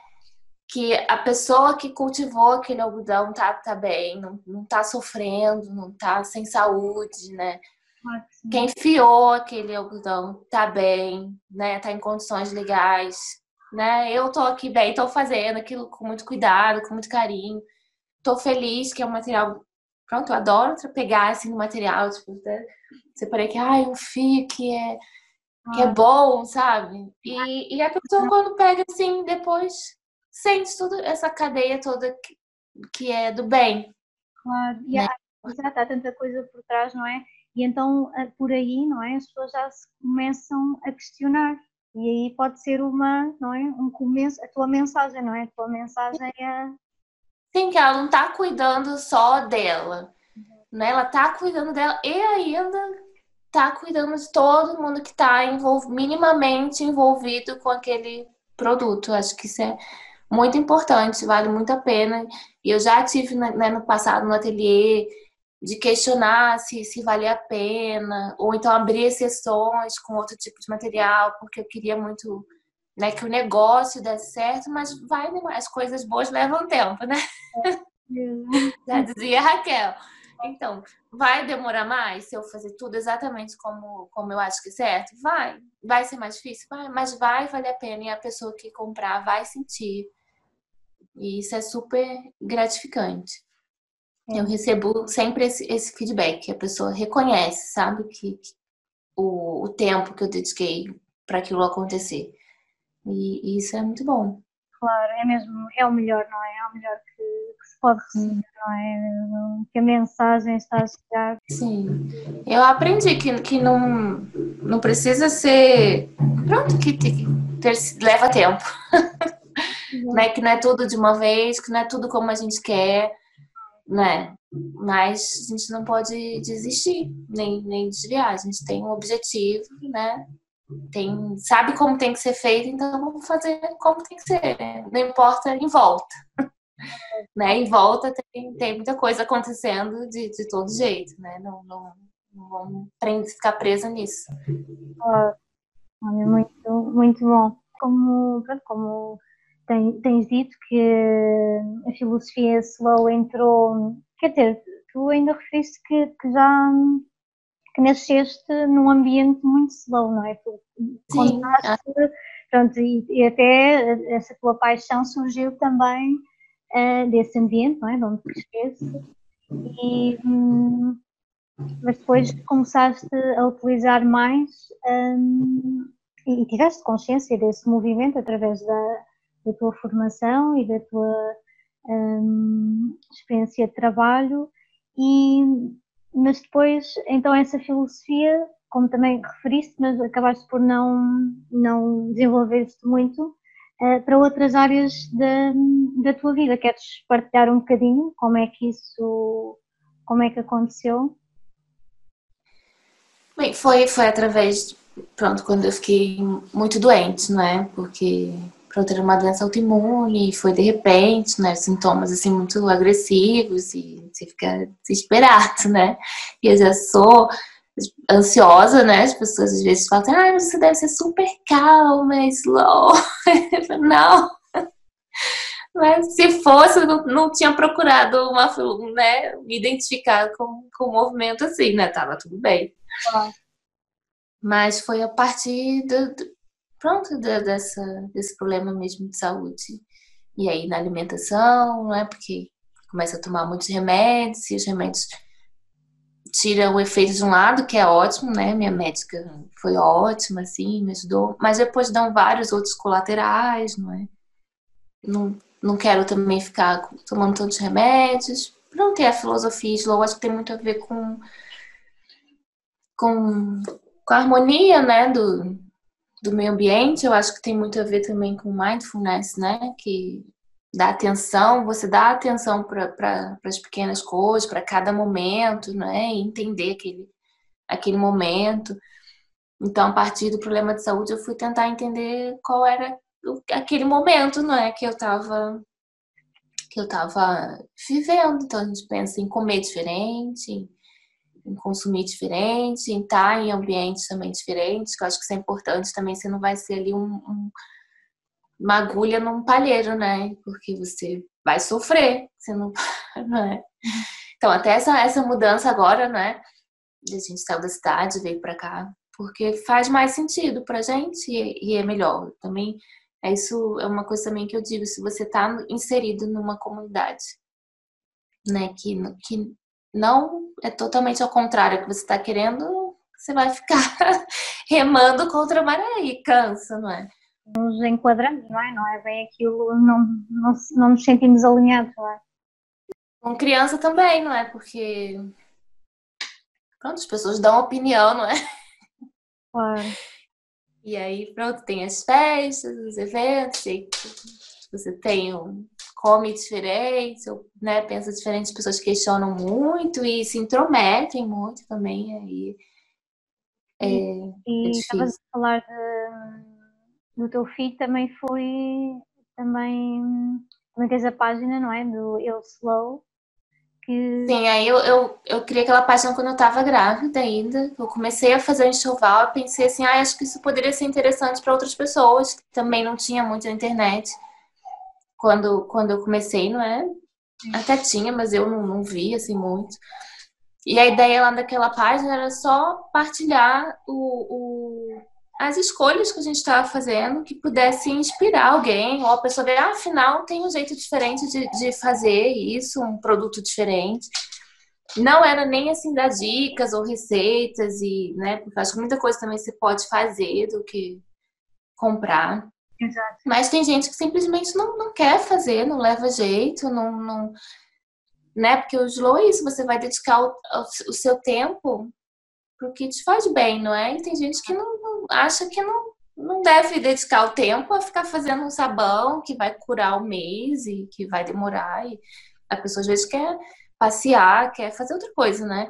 que a pessoa que cultivou aquele algodão tá, tá bem, não, não tá sofrendo, não tá sem saúde, né? Quem fiou aquele algodão tá bem, né? Tá em condições legais, né? Eu tô aqui bem, tô fazendo aquilo com muito cuidado, com muito carinho. Tô feliz que é um material. Pronto, eu adoro pegar assim no material, tipo, né? separei que, ai, um fio que é, que é bom, sabe? E, e a pessoa quando pega assim, depois sente toda essa cadeia toda que, que é do bem. Claro, e né? há, está tanta coisa por trás, não é? E então por aí, não é? As pessoas já se começam a questionar. E aí pode ser uma, não é? Um começo, a tua mensagem, não é? A tua mensagem é. Sim, que ela não está cuidando só dela. Né? Ela está cuidando dela e ainda está cuidando de todo mundo que está envolv minimamente envolvido com aquele produto. Acho que isso é muito importante, vale muito a pena. E eu já tive né, no passado no ateliê de questionar se, se valia a pena, ou então abrir sessões com outro tipo de material, porque eu queria muito né, que o negócio desse certo, mas vai as coisas boas levam tempo, né? Já dizia Raquel. Então, vai demorar mais se eu fazer tudo exatamente como, como eu acho que é certo? Vai. Vai ser mais difícil? Vai, mas vai valer a pena e a pessoa que comprar vai sentir. E isso é super gratificante. É. Eu recebo sempre esse, esse, feedback, a pessoa reconhece, sabe, que, que o, o, tempo que eu dediquei para aquilo acontecer. E, e, isso é muito bom. Claro, é mesmo, é o melhor, não é? É o melhor que, pode receber, não é? Que a mensagem está a chegar. Sim, eu aprendi que, que não, não precisa ser. Pronto, que, que ter, leva tempo. né? Que não é tudo de uma vez, que não é tudo como a gente quer, né? Mas a gente não pode desistir, nem, nem desviar. A gente tem um objetivo, né? Tem, sabe como tem que ser feito, então vamos fazer como tem que ser. Não importa em volta. Né? Em volta tem, tem muita coisa acontecendo de, de todo jeito, né? Não, não, não vamos ficar presa nisso. Ah, muito, muito bom. Como, como tem, tens dito que a filosofia slow entrou, quer dizer, tu ainda referiste que, que já que nasceste num ambiente muito slow, não é? Tu Sim. pronto, e, e, até essa tua paixão surgiu também uh, desse ambiente, não é? De onde cresceste. E, hum, mas depois começaste a utilizar mais um, e, e tiveste consciência desse movimento através da, da tua formação e da tua um, experiência de trabalho e mas depois então essa filosofia como também referiste mas acabaste por não não desenvolver-te muito uh, para outras áreas da, da tua vida queres partilhar um bocadinho como é que isso como é que aconteceu Bem, foi, foi através, pronto, quando eu fiquei muito doente, não é? Porque eu ter uma doença autoimune, e foi de repente, né, sintomas assim muito agressivos e você fica desesperado, né? E eu já sou ansiosa, né? As pessoas às vezes falam assim, ah, você deve ser super calma, slow. não. Mas se fosse, eu não, não tinha procurado uma, né, me identificar com, com o movimento assim, né? Tava tudo bem. Ah. Mas foi a partir do, pronto dessa, desse problema mesmo de saúde. E aí na alimentação, né? Porque começa a tomar muitos remédios e os remédios tiram o efeito de um lado, que é ótimo, né? Minha médica foi ótima, assim, me ajudou. Mas depois dão vários outros colaterais, não é? Não, não quero também ficar tomando tantos remédios. Não ter a filosofia slow, acho que tem muito a ver com, com, com a harmonia, né? Do, do meio ambiente. Eu acho que tem muito a ver também com mindfulness, né? Que dá atenção, você dá atenção para pra, as pequenas coisas, para cada momento, né? E entender aquele, aquele momento. Então, a partir do problema de saúde, eu fui tentar entender qual era aquele momento, não é, que eu estava que eu estava vivendo. Então, a gente pensa em comer diferente, em consumir diferente, em estar em ambientes também diferentes, que eu acho que isso é importante também, você não vai ser ali um, um uma agulha num palheiro, né? Porque você vai sofrer, você não, não é? Então, até essa, essa mudança agora, né? A gente saiu da cidade, veio para cá, porque faz mais sentido pra gente e, e, é melhor. Também, é isso é uma coisa também que eu digo, se você tá inserido numa comunidade, né? Que, que não é totalmente ao contrário que você está querendo, você vai ficar remando contra a maré e cansa, não é? Nos enquadramos, não é? Não é bem aquilo, não, não, não nos sentimos alinhados, não é? Com criança também, não é? Porque pronto, as pessoas dão opinião, não é? Claro. E aí, pronto, tem as festas, os eventos, você tem um come diferente, ou, né, pensa diferente, as pessoas questionam muito e se intrometem muito também, aí é, e, é estavas a falar de do teu filho também foi também também tens a página, não é? Do Eu Slow. Que... Sim, aí eu, eu, eu criei aquela página quando eu estava grávida ainda. Eu comecei a fazer enxoval, eu pensei assim, ah, acho que isso poderia ser interessante para outras pessoas, que também não tinha muito na internet. Quando, quando eu comecei, não é? Até tinha, mas eu não, não vi assim muito. E a ideia lá daquela página era só partilhar o, o as escolhas que a gente estava fazendo que pudesse inspirar alguém, ou a pessoa ver, ah, afinal, tem um jeito diferente de, de fazer isso, um produto diferente. Não era nem assim dar dicas ou receitas, e, né, porque acho que muita coisa também você pode fazer do que comprar. Exato. Mas tem gente que simplesmente não, não quer fazer, não leva jeito, não, não né? Porque o slow é isso, você vai dedicar o, o seu tempo pro que te faz bem, não é? E tem gente que não, não, acha que não, não deve dedicar o tempo a ficar fazendo um sabão que vai curar o mês e que vai demorar. E a pessoa às vezes quer passear, quer fazer outra coisa, né?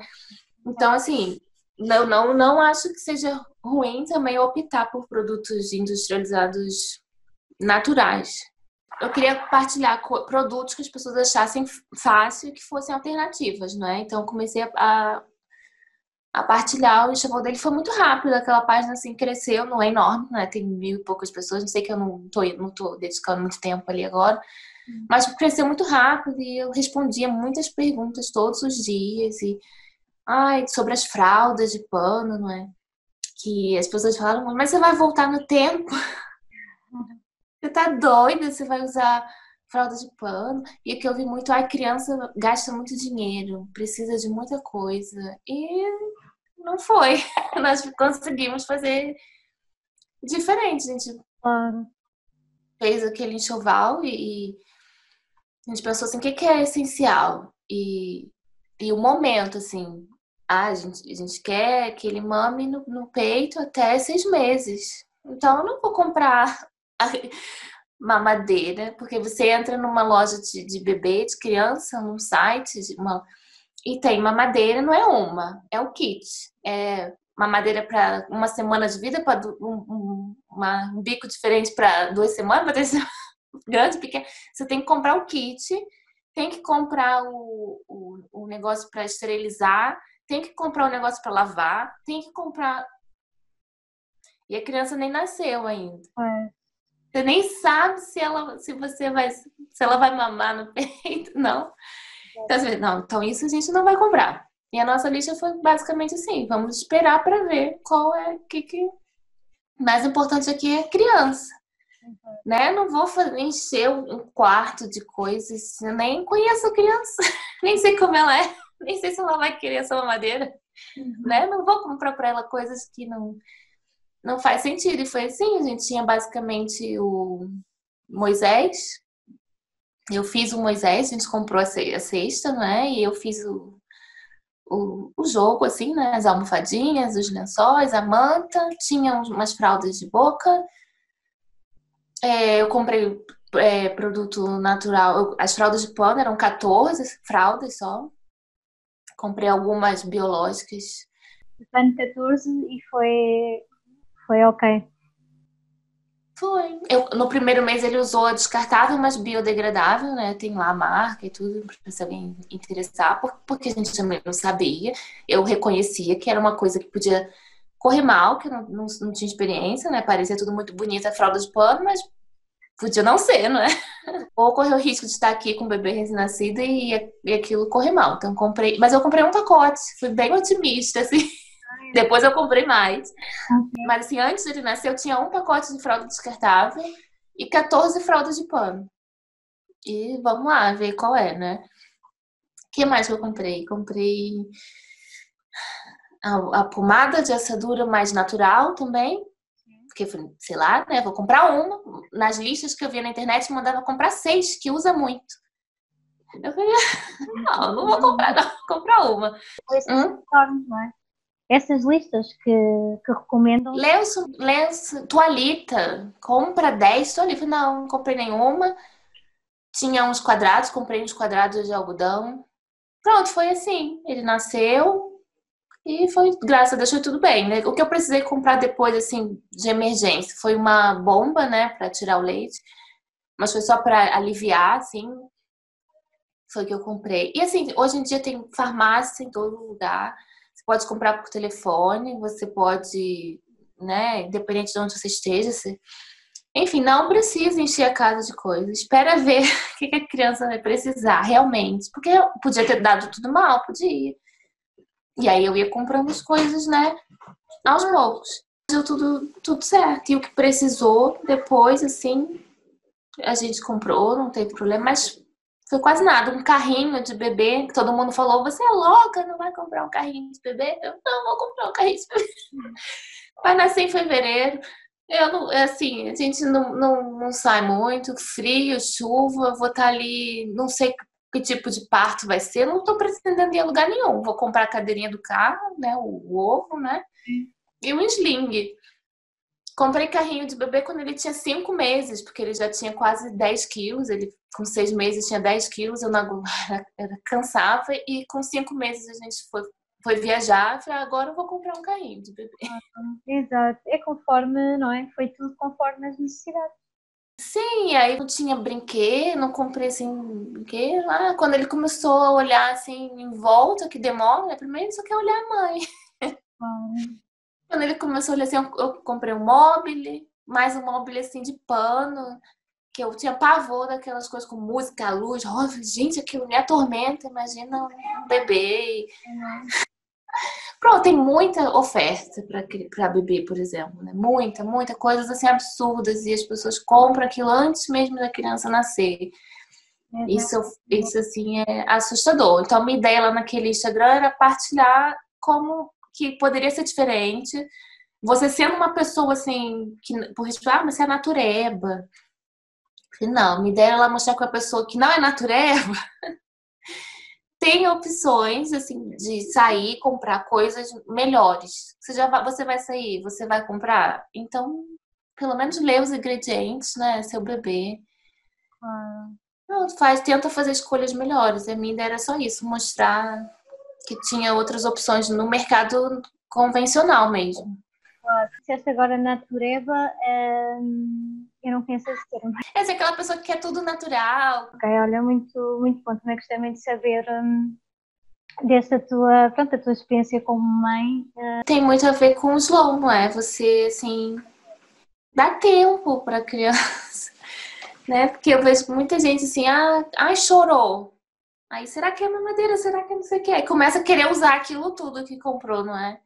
Então, assim, não, não, não acho que seja ruim também optar por produtos industrializados naturais. Eu queria compartilhar produtos que as pessoas achassem fácil e que fossem alternativas, não é? Então, comecei a a partilhar o enxoval dele foi muito rápido. Aquela página assim cresceu, não é enorme, né? Tem mil e poucas pessoas. Não sei que eu não tô, não tô dedicando muito tempo ali agora. Uhum. Mas cresceu muito rápido e eu respondia muitas perguntas todos os dias. E, ai, sobre as fraldas de pano, não é? Que as pessoas falam, mas você vai voltar no tempo? Você tá doida? Você vai usar fralda de pano. E o que eu vi muito, a criança gasta muito dinheiro, precisa de muita coisa. E não foi. Nós conseguimos fazer diferente. A gente claro. fez aquele enxoval e, a gente pensou assim, o que, que é essencial? E, e o momento, assim, ah, a, gente, a gente quer que ele mame no, no peito até seis meses. Então eu não vou comprar mamadeira, porque você entra numa loja de, de bebê, de criança, num site, uma, e tem mamadeira, não é uma, é o kit. É mamadeira para uma semana de vida, para um, um, um, bico diferente para duas semanas, para ter grande, pequeno. Você tem que comprar o kit, tem que comprar o, o, o negócio para esterilizar, tem que comprar o negócio para lavar, tem que comprar. E a criança nem nasceu ainda. É. Você nem sabe se ela, se você vai, se ela vai mamar no peito, não. Então, assim, não, então isso a gente não vai comprar. E a nossa lista foi basicamente assim: vamos esperar para ver qual é o que, que mais importante aqui é criança. Né? Não vou fazer, encher um quarto de coisas, eu nem conheço a criança, nem sei como ela é, nem sei se ela vai querer essa mamadeira. Uhum. Né? Não vou comprar para ela coisas que não, não faz sentido. E foi assim, a gente tinha basicamente o Moisés. Eu fiz o Moisés, a gente comprou a cesta, né? E eu fiz o, o, o jogo, assim, né? As almofadinhas, os lençóis, a manta, tinha umas fraldas de boca. É, eu comprei é, produto natural. As fraldas de pano eram 14 fraldas só. Comprei algumas biológicas. Pano 14 e foi, foi ok. Foi. Eu, no primeiro mês ele usou a descartável, mas biodegradável, né? Tem lá a marca e tudo, se alguém interessar, porque a gente também não sabia. Eu reconhecia que era uma coisa que podia correr mal, que eu não, não, não tinha experiência, né? Parecia tudo muito bonito, a fralda de pano, mas podia não ser, não é? Ou correr o risco de estar aqui com o bebê recém-nascido e, e aquilo correr mal. Então comprei, mas eu comprei um pacote, fui bem otimista, assim. Depois eu comprei mais. Okay. Mas assim, antes de ele nascer, eu tinha um pacote de fralda descartável e 14 fraldas de pano. E vamos lá, ver qual é, né? O que mais que eu comprei? Comprei a, a pomada de assadura mais natural também. Porque, sei lá, né? Vou comprar uma. Nas listas que eu via na internet, mandava comprar seis, que usa muito. Eu falei, não, não vou comprar, não, vou comprar uma. Hum? Essas listas que, que recomendam. Lenço, lenço, toalhita, compra 10 toalhitas. Não, não comprei nenhuma. Tinha uns quadrados, comprei uns quadrados de algodão. Pronto, foi assim. Ele nasceu e foi, graças a Deus, foi tudo bem, né? O que eu precisei comprar depois, assim, de emergência, foi uma bomba, né, para tirar o leite. Mas foi só para aliviar, assim. Foi que eu comprei. E assim, hoje em dia tem farmácia em todo lugar pode comprar por telefone, você pode, né, independente de onde você esteja, você... enfim, não precisa encher a casa de coisas. Espera ver o que a criança vai precisar realmente, porque podia ter dado tudo mal, podia. E aí eu ia comprando as coisas, né, aos poucos. Deu tudo, tudo certo. E o que precisou depois, assim, a gente comprou, não teve problema, mas foi quase nada. Um carrinho de bebê, todo mundo falou, você é louca, não vai comprar um carrinho de bebê? Eu não vou comprar um carrinho de bebê. Vai nascer em fevereiro. Eu não, é assim, a gente não, não, não sai muito, frio, chuva, vou estar tá ali, não sei que tipo de parto vai ser, não estou pretendendo ir a lugar nenhum. Vou comprar a cadeirinha do carro, né? O, o ovo, né? E um sling. Comprei carrinho de bebê quando ele tinha 5 meses, porque ele já tinha quase 10 quilos. Ele, com 6 meses, tinha 10 quilos. Eu não era, era, cansava. E com 5 meses, a gente foi, foi viajar. Falei, agora eu vou comprar um carrinho de bebê. Exato. É conforme, não é? Foi tudo conforme as necessidades. Sim, aí não tinha brinquedo, não comprei assim brinquedo. Ah, quando ele começou a olhar assim em volta, que demora, né? primeiro só quer olhar a mãe. Ah. Quando ele começou a assim, eu, comprei um móvel, mais um móvel assim de pano, que eu tinha pavor daquelas coisas com música, luz. Oh, gente, aquilo me atormenta, imagina um bebê. Pronto, tem muita oferta para bebê, por exemplo, né? Muita, muita, coisas assim absurdas e as pessoas compram aquilo antes mesmo da criança nascer. Isso, isso assim é assustador. Então, minha ideia lá naquele Instagram era partilhar como que poderia ser diferente. Você sendo uma pessoa assim, que, por exemplo, ah, mas você é natureba. Não, me ideia ela mostrar com a pessoa que não é natureba tem opções assim de sair comprar coisas melhores. Você já vai, você vai sair, você vai comprar, então pelo menos lê os ingredientes, né? Seu bebê. Ah. Não, faz, tenta fazer escolhas melhores. A minha ideia era só isso, mostrar que tinha outras opções no mercado convencional mesmo. Claro, disseste agora natureba, hum, eu não conheço esse termo. É aquela pessoa que quer tudo natural. Ok, olha, muito, muito bom. Também gostei muito de saber hum, dessa tua, pronto, a tua experiência como mãe. Uh... Tem muito a ver com o slow, não é? Você, assim, dá tempo para a criança, né? Porque eu vejo muita gente assim, ah, ai, chorou. Aí, será que é mamadeira? Será que é não sei o que? Aí começa a querer usar aquilo tudo que comprou, não é?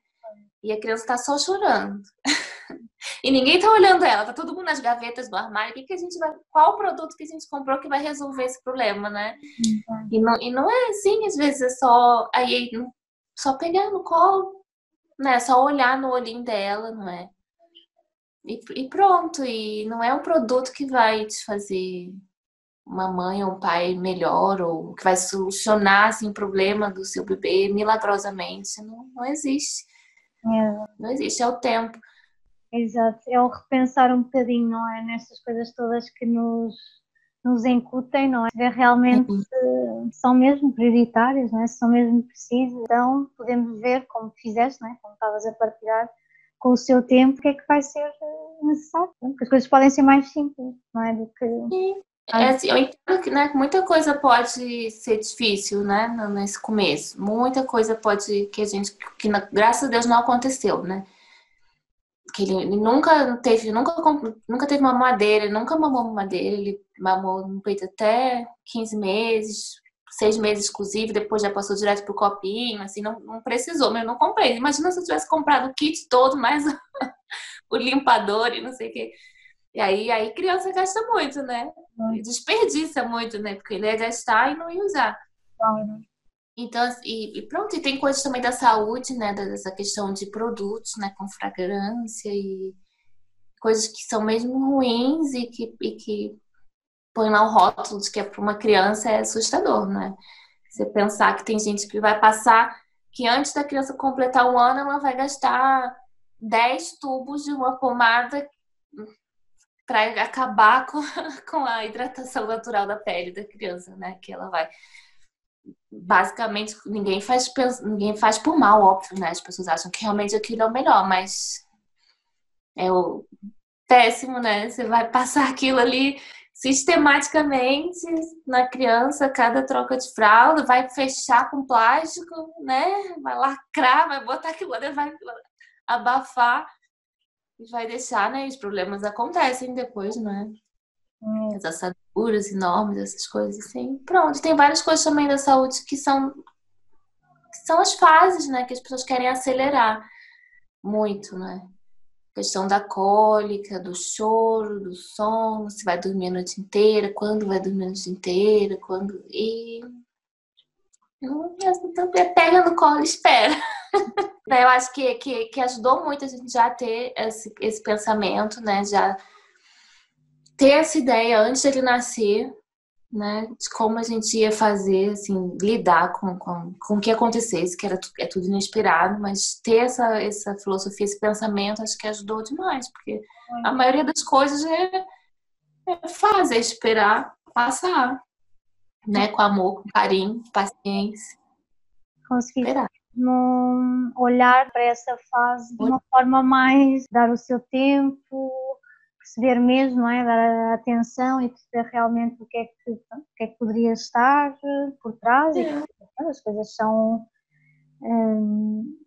E a criança tá só chorando. E ninguém tá olhando ela, tá todo mundo nas gavetas do armário. Que, que a gente vai. Qual produto que a gente comprou que vai resolver esse problema, né? Uhum. E, não, e não é assim, às vezes é só. Aí só pegar no colo, né? Só olhar no olhinho dela, não é? E, e pronto, e não é um produto que vai te fazer uma mãe ou um pai melhor ou que vai solucionar assim, o problema do seu bebê milagrosamente. Não, não existe. É. Não existe, é o tempo. Exato, é o repensar um bocadinho, não é? Nestas coisas todas que nos, nos incutem, não é? Ver realmente uhum. se são mesmo prioritárias, não é? Se são mesmo precisas. Então podemos ver, como fizeste, não é? Como estavas a partilhar, com o seu tempo, o que é que vai ser eh, necessário. Porque as coisas podem ser mais simples, não é? Do que. Sim. É assim, eu entendo que né, muita coisa pode ser difícil, né, nesse começo. Muita coisa pode que a gente, que graças a Deus não aconteceu, né? Que ele, nunca teve, nunca, nunca teve mamadeira, nunca mamou mamadeira, ele mamou no peito até 15 meses, seis meses exclusivo, depois já passou direto pro copinho, assim, não, não precisou, mas eu não comprei. Imagina se eu tivesse comprado o kit todo, mais o limpador e não sei o quê. E aí, aí criança gasta muito, né? Desperdiça muito, né? Porque ele ia gastar e não ia usar. Então, assim, e, e, pronto, e tem coisas também da saúde, né? Dessa questão de produtos, né? Com fragrância e coisas que são mesmo ruins e que, e que põe lá o rótulo de que é para uma criança é assustador, né? Você pensar que tem gente que vai passar, que antes da criança completar um ano, ela vai gastar 10 tubos de uma pomada para acabar com, com a hidratação natural da pele da criança, né? Que ela vai. Basicamente, ninguém faz, ninguém faz por mal, óbvio, né? As pessoas acham que realmente aquilo é o melhor, mas é o péssimo, né? Você vai passar aquilo ali sistematicamente na criança, cada troca de fralda, vai fechar com plástico, né? Vai lacrar, vai botar aquilo ali, vai abafar e vai deixar, né? Os problemas acontecem depois, né? Hum. As assaduras enormes, essas coisas assim. Pronto, tem várias coisas também da saúde que são que são as fases, né? Que as pessoas querem acelerar muito, né? A questão da cólica, do choro, do sono, se vai dormir a noite inteira, quando vai dormir a noite inteira, quando. E. Então, pega no colo e espera. Eu acho que, que, que ajudou muito a gente já ter esse, esse pensamento, né? Já ter essa ideia antes de ele nascer, né? De como a gente ia fazer, assim, lidar com, com, com o que acontecesse, que era é tudo inesperado, mas ter essa, essa filosofia, esse pensamento, acho que ajudou demais, porque a maioria das coisas é, é fazer, é esperar passar, né? Com amor, com carinho, paciência. Consegui esperar num olhar para essa fase de uma forma mais dar o seu tempo, perceber mesmo, não é? dar atenção e perceber realmente o que é que, o que, é que poderia estar por trás e que, as coisas são hum,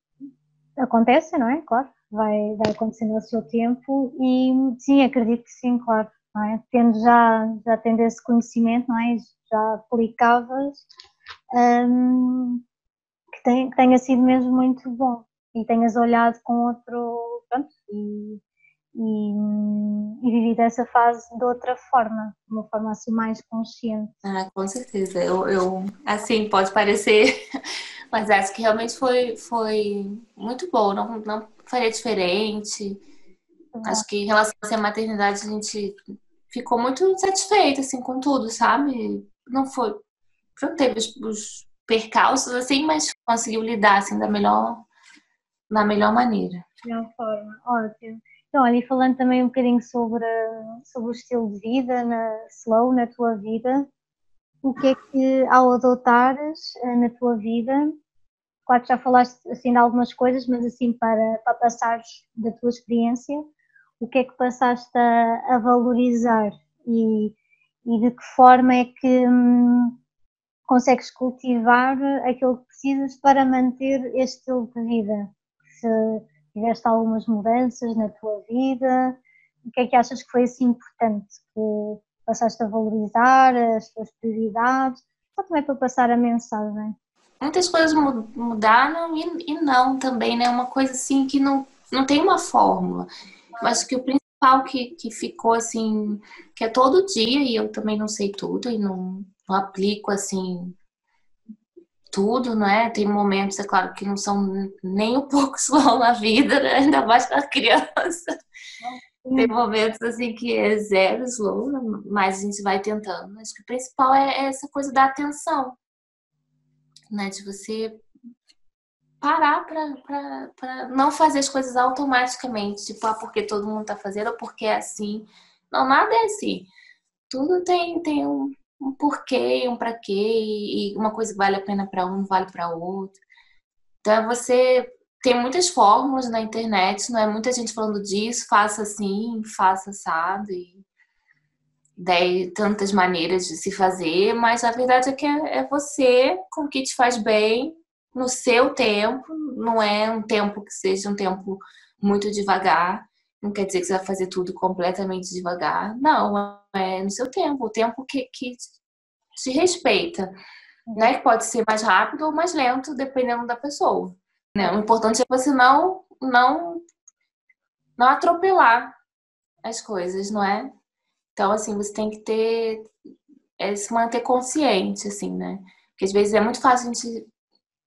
acontecem, não é? Claro, vai, vai acontecendo ao seu tempo e sim, acredito que sim, claro, é? Tendo já, já tendo esse conhecimento, não é? Já aplicavas, hum, tem, tenha sido mesmo muito bom e tenhas olhado com outro, pronto, e, e, e vivido essa fase de outra forma, de uma forma assim mais consciente. Ah, com certeza. Eu, eu assim, pode parecer, mas acho que realmente foi, foi muito bom, não, não faria diferente. Acho que em relação à maternidade a gente ficou muito satisfeita assim com tudo, sabe? Não foi, não teve os, os percalços, assim, mas conseguiu lidar, assim, da melhor, da melhor maneira. Melhor forma, ótimo. Então, e falando também um bocadinho sobre, sobre o estilo de vida, na slow, na tua vida, o que é que, ao adotares eh, na tua vida, claro que já falaste assim de algumas coisas, mas assim para, para passares da tua experiência, o que é que passaste a, a valorizar e, e de que forma é que hum, consegues cultivar aquilo que precisas para manter este estilo de vida. Se tiveste algumas mudanças na tua vida, o que é que achas que foi assim importante que passaste a valorizar, as tuas prioridades, só também para passar a mensagem? Muitas coisas mudaram e, e não também, né? Uma coisa assim que não, não tem uma fórmula. Mas que o principal que, que ficou assim, que é todo dia, e eu também não sei tudo e não, não aplico assim tudo, não é? Tem momentos, é claro, que não são nem um pouco slow na vida, né? ainda mais para criança. Tem momentos assim que é zero slow, mas a gente vai tentando. Acho que o principal é essa coisa da atenção, né? De você parar para não fazer as coisas automaticamente, tipo, ah, porque todo mundo tá fazendo ou porque é assim. Não, nada é assim. Tudo tem, tem um, um porquê, um para quê, e uma coisa vale a pena para um, vale para outro. Então, você tem muitas fórmulas na internet, não é? Muita gente falando disso, faça assim, faça assado, e daí tantas maneiras de se fazer, mas a verdade é que é, é você com o que te faz bem, no seu tempo, não é um tempo que seja um tempo muito devagar, não quer dizer que você vai fazer tudo completamente devagar, não, é no seu tempo, o tempo que, que te respeita, né? Que pode ser mais rápido ou mais lento, dependendo da pessoa. Né? O importante é você não, não, não atropelar as coisas, não é? Então, assim, você tem que ter, é, se manter consciente, assim, né? Porque às vezes é muito fácil a gente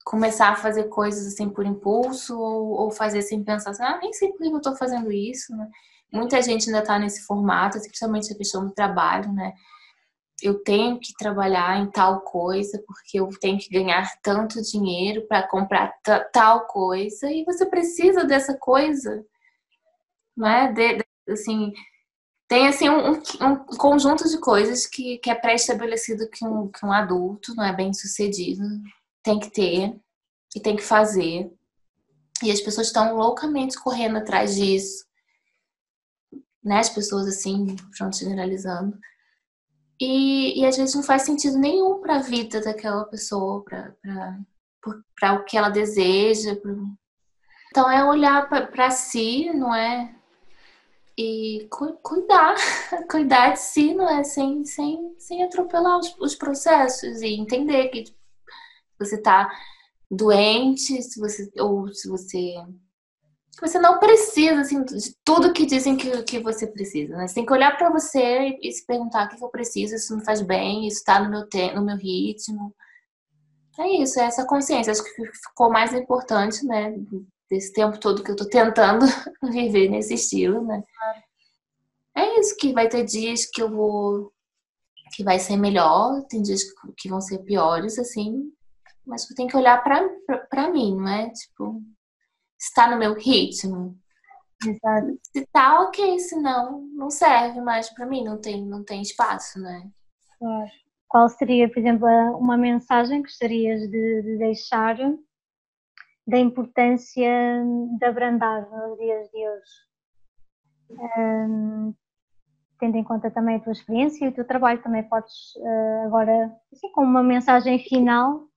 começar a fazer coisas assim por impulso ou, ou fazer sem pensar assim, ah, nem sei por que eu tô fazendo isso, né? Muita gente ainda tá nesse formato, principalmente a questão do trabalho, né? eu tenho que trabalhar em tal coisa porque eu tenho que ganhar tanto dinheiro para comprar tal coisa e você precisa dessa coisa, não é? De, de, assim, tem assim um, um, conjunto de coisas que, que é pré-estabelecido que um, que um adulto não é bem sucedido tem que ter e tem que fazer e as pessoas estão loucamente correndo atrás disso, né? As pessoas assim, pronto, generalizando e, e às vezes não faz sentido nenhum para a vida daquela pessoa, para o que ela deseja. Pra... Então é olhar para si, não é? E cu cuidar, cuidar de si, não é? Sem, sem, sem atropelar os, os processos e entender que você está doente, se você, ou se você você não precisa assim, de tudo que dizem que, que você precisa. Né? Você tem que olhar para você e, e, se perguntar o que, que eu preciso, isso me faz bem, isso está no meu, no meu ritmo. É isso, é essa consciência. Acho que ficou mais importante, né? Desse tempo todo que eu estou tentando viver nesse estilo, né? É isso, que vai ter dias que eu vou. que vai ser melhor, tem dias que vão ser piores, assim. Mas eu tenho que olhar para mim, não é? Tipo, está no meu ritmo. Exato. Se tá ok, senão não serve mais para mim, não tem, não tem espaço, né? Claro. Qual seria, por exemplo, uma mensagem que gostarias de, de deixar da importância de abrandar nos dias de hoje? Um, tendo em conta também a tua experiência e o teu trabalho, também podes uh, agora, assim como uma mensagem final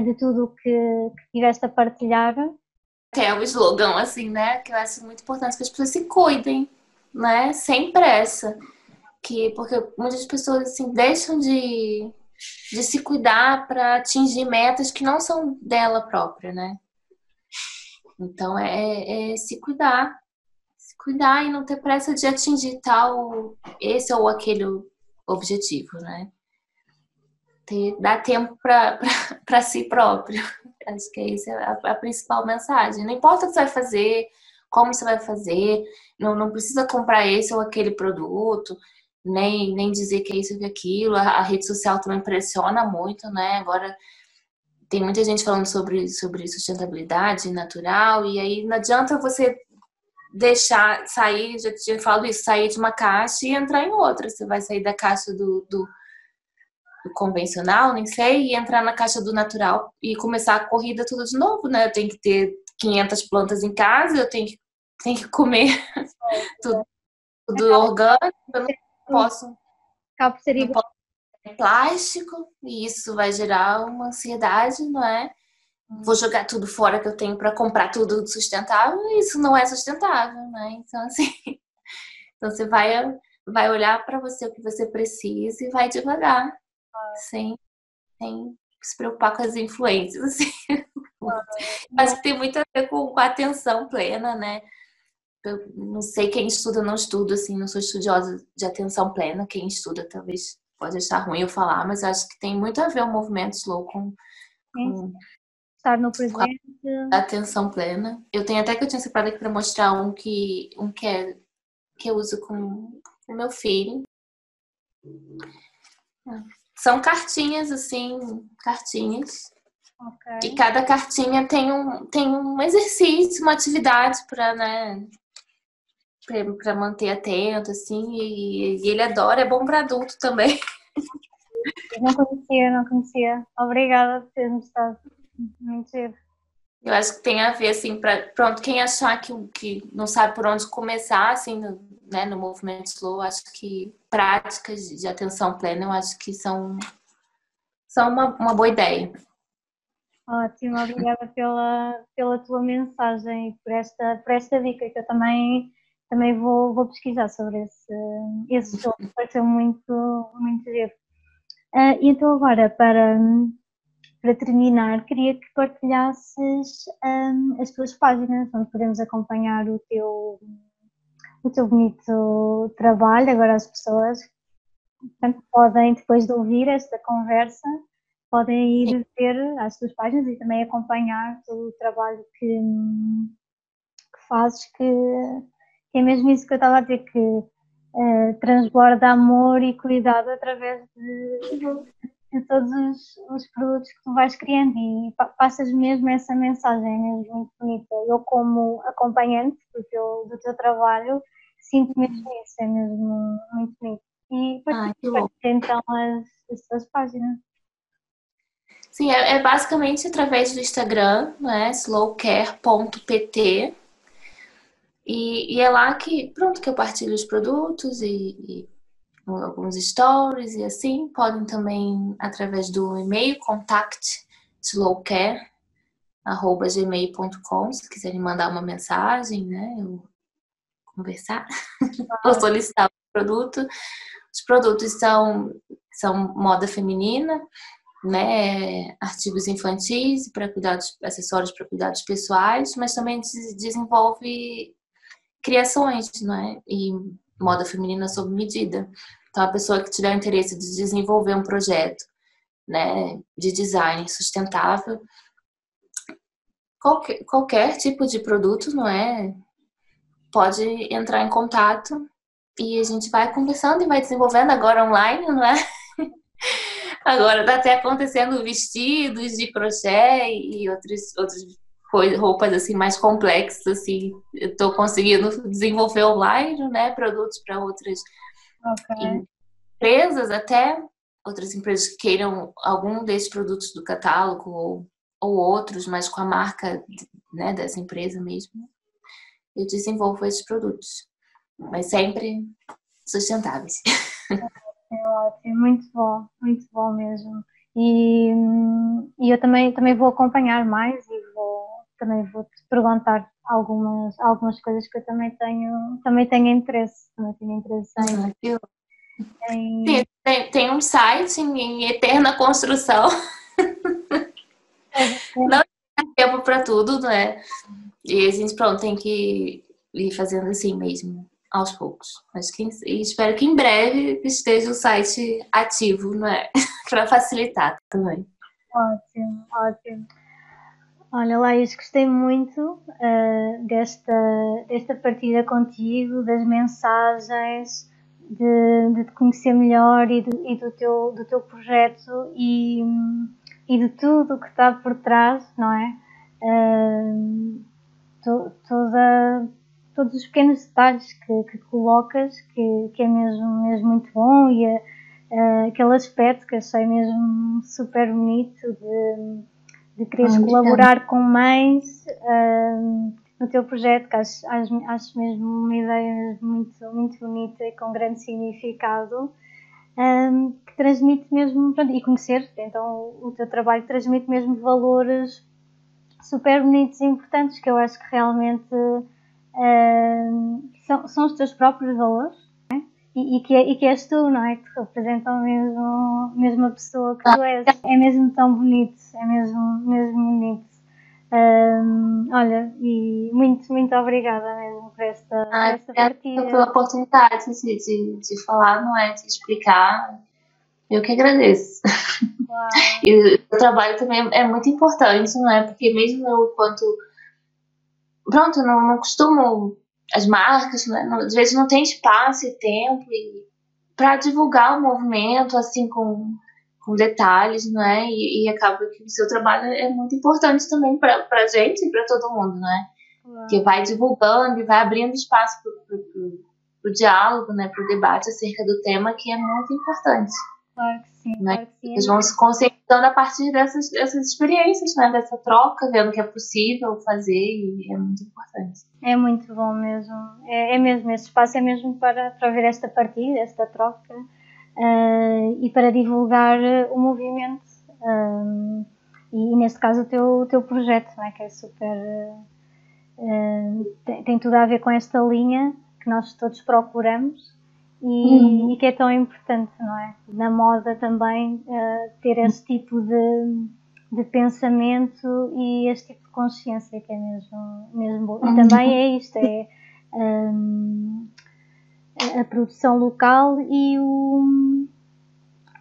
de tudo o que, que tiveste a partilhar, é o slogan, assim, né? Que eu acho muito importante que as pessoas se cuidem, né? Sem pressa. Que, porque muitas pessoas, assim, deixam de, de se cuidar para atingir metas que não são dela própria, né? Então, é, é se cuidar. Se cuidar e não ter pressa de atingir tal, esse ou aquele objetivo, né? Ter, dar tempo para si próprio. Acho que essa é a, a, principal mensagem. Não importa o que você vai fazer, como você vai fazer, não, não precisa comprar esse ou aquele produto, nem, nem dizer que é isso ou aquilo. A, a rede social também pressiona muito, né? Agora tem muita gente falando sobre, sobre sustentabilidade natural, e aí não adianta você deixar sair, já tinha falado isso, sair de uma caixa e entrar em outra. Você vai sair da caixa do, do convencional, nem sei, e entrar na caixa do natural e começar a corrida tudo de novo, né? Eu tenho que ter 500 plantas em casa, eu tenho que, tenho que comer tudo, tudo orgânico, eu não posso. Seria não posso plástico, e isso vai gerar uma ansiedade, não é? Vou jogar tudo fora que eu tenho para comprar tudo sustentável, e isso não é sustentável, né? Então, assim, então você vai, vai olhar para você o que você precisa e vai devagar sem, sem se preocupar com as influências, assim. Mas que tem muito a ver com, com a atenção plena, né? eu não sei quem estuda, não estuda, assim, não sou estudiosa de atenção plena. Quem estuda talvez pode achar ruim eu falar, mas acho que tem muito a ver o movimento slow com, com estar no presente. atenção plena. Eu tenho até que eu tinha separado aqui para mostrar um que um que é que eu uso com o meu filho. São cartinhas assim, cartinhas. Okay. E cada cartinha tem um, tem um exercício, uma atividade para né, para manter atento, assim, e, e, ele adora, é bom para adulto também. Eu não conhecia, não conhecia. Obrigada por ter mostrado. Muito Eu acho que tem a ver, assim, para pronto, quem achar que, que não sabe por onde começar, assim, no, né, no movimento slow, acho que práticas de atenção plena, eu acho que são, são uma, uma boa ideia. Ótimo, obrigada pela, pela tua mensagem e por esta, por esta dica que eu também, também vou, vou pesquisar sobre esse, esse jogo, pareceu muito, muito giro. Uh, então agora, para, para terminar, queria que partilhasses um, as tuas páginas, onde podemos acompanhar o teu, o teu bonito trabalho. Agora as pessoas portanto, podem, depois de ouvir esta conversa, podem ir ver as tuas páginas e também acompanhar o trabalho que, que fazes, que, que, é mesmo isso que eu estava a dizer, que uh, transborda amor e cuidado através de, de todos os, os, produtos que tu vais criando e passas mesmo essa mensagem, é mesmo muito bonita. Eu como acompanhante do teu, do teu trabalho sinto mesmo isso, é mesmo muito bonito. E ah, então as, as tuas páginas. Sim, é, é, basicamente através do Instagram, né? slowcare.pt. E, e, é lá que, pronto, que eu partilho os produtos e, e, alguns stories e assim. Podem também através do e-mail, contact slowcare.gmail.com, se quiserem mandar uma mensagem, né? Eu conversar ou solicitar o produto. Os produtos são, são moda feminina, né, artigos infantis para cuidados, acessórios para cuidados pessoais, mas também desenvolve criações, né, e moda feminina sob medida. Então, a pessoa que tiver interesse de desenvolver um projeto, né, de design sustentável, qualquer, qualquer tipo de produto, não é, pode entrar em contato e a gente vai conversando e vai desenvolvendo agora online, não é? Agora tá até acontecendo vestidos de crochê e outras, roupas assim mais complexas assim. Eu tô conseguindo desenvolver online, né, produtos para outras okay. empresas até outras empresas que queiram algum desses produtos do catálogo ou, ou outros, mas com a marca né, dessa empresa mesmo. Eu desenvolvo esses produtos, mas sempre sustentáveis. É ótimo, muito bom, muito bom mesmo. E, e eu também, também vou acompanhar mais e vou, também vou te perguntar algumas, algumas coisas que eu também tenho, também tenho interesse, também tenho interesse em. Ah, em... Sim, tem, tem um site em eterna construção. É, Não tem tempo para tudo, né? E a gente pronto, tem que ir fazendo assim mesmo aos poucos. Acho que e espero que em breve esteja o site ativo, não é? Para facilitar também. Ótimo, ótimo. Olha, Laís, gostei muito uh, desta, desta partilha contigo, das mensagens, de, de te conhecer melhor e, de, e, do, teu, do teu projeto e, e de tudo o que está por trás, não é? Uh, to, toda, todos os pequenos detalhes que, que colocas, que, que, é mesmo, mesmo muito bom e a, aquele aspecto que achei mesmo super bonito de, de quereres colaborar com mães uh, no teu projeto, que acho, acho, acho, mesmo uma ideia muito, muito bonita e com grande significado. Um, que transmite mesmo, pronto, e conhecer, então o teu trabalho transmite mesmo valores super bonitos e importantes que eu acho que realmente são, são os teus próprios valores? E, e, que, e que és tu, não é? Que representam mesmo, mesmo a pessoa que tu és. É mesmo tão bonito, é mesmo, mesmo bonito. Um, olha, e muito, muito obrigada mesmo por esta, ah, esta partilha. pela oportunidade de, de, de falar, não é? De explicar. Eu que agradeço. Uau. E o trabalho também é muito importante, não é? Porque mesmo eu, quanto. Pronto, não, não costumo. As marcas, né? às vezes não tem espaço e tempo para divulgar o movimento, assim, com com detalhes, não é? E, e, acaba que o seu trabalho é muito importante também para a gente e para todo mundo, não é? Uau. Que vai divulgando e vai abrindo espaço para o diálogo, né? Para o debate acerca do tema, que é muito importante. Claro que sim. Né? Claro que sim. Eles vão se concentrando a partir dessas, dessas experiências, né? Dessa troca, vendo que é possível fazer e é muito importante. É muito bom mesmo. É, é mesmo, esse espaço é mesmo para, para ver esta partilha, esta troca uh, e para divulgar o movimento um, e, neste caso o teu, o teu projeto, não é? que é super. Uh, tem, tem, tudo a ver com esta linha que nós todos procuramos e, uhum. e que é tão importante, não é? Na moda também uh, ter esse tipo de, de pensamento e este tipo de consciência que é mesmo, mesmo bom. E também é isto, é um, a produção local e o,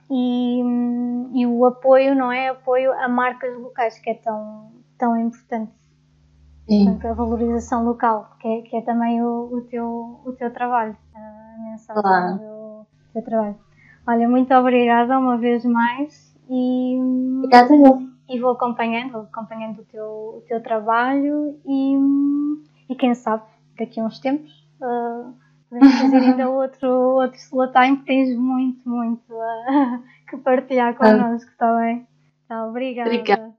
e, e, o apoio, não é? Apoio a marcas locais, que é tão, tão importante. Portanto, a valorização local, que é, que é também o, o, teu, o teu trabalho, a mensagem claro. do teu trabalho. Olha, muito obrigada uma vez mais e, obrigada, e vou acompanhando, vou acompanhando o teu, o teu trabalho e, e quem sabe daqui a uns tempos uh, Podemos fazer ainda outro, outro slow time, tens muito, muito uh, que partilhar connosco, está bem? Tá, obrigada. Obrigada.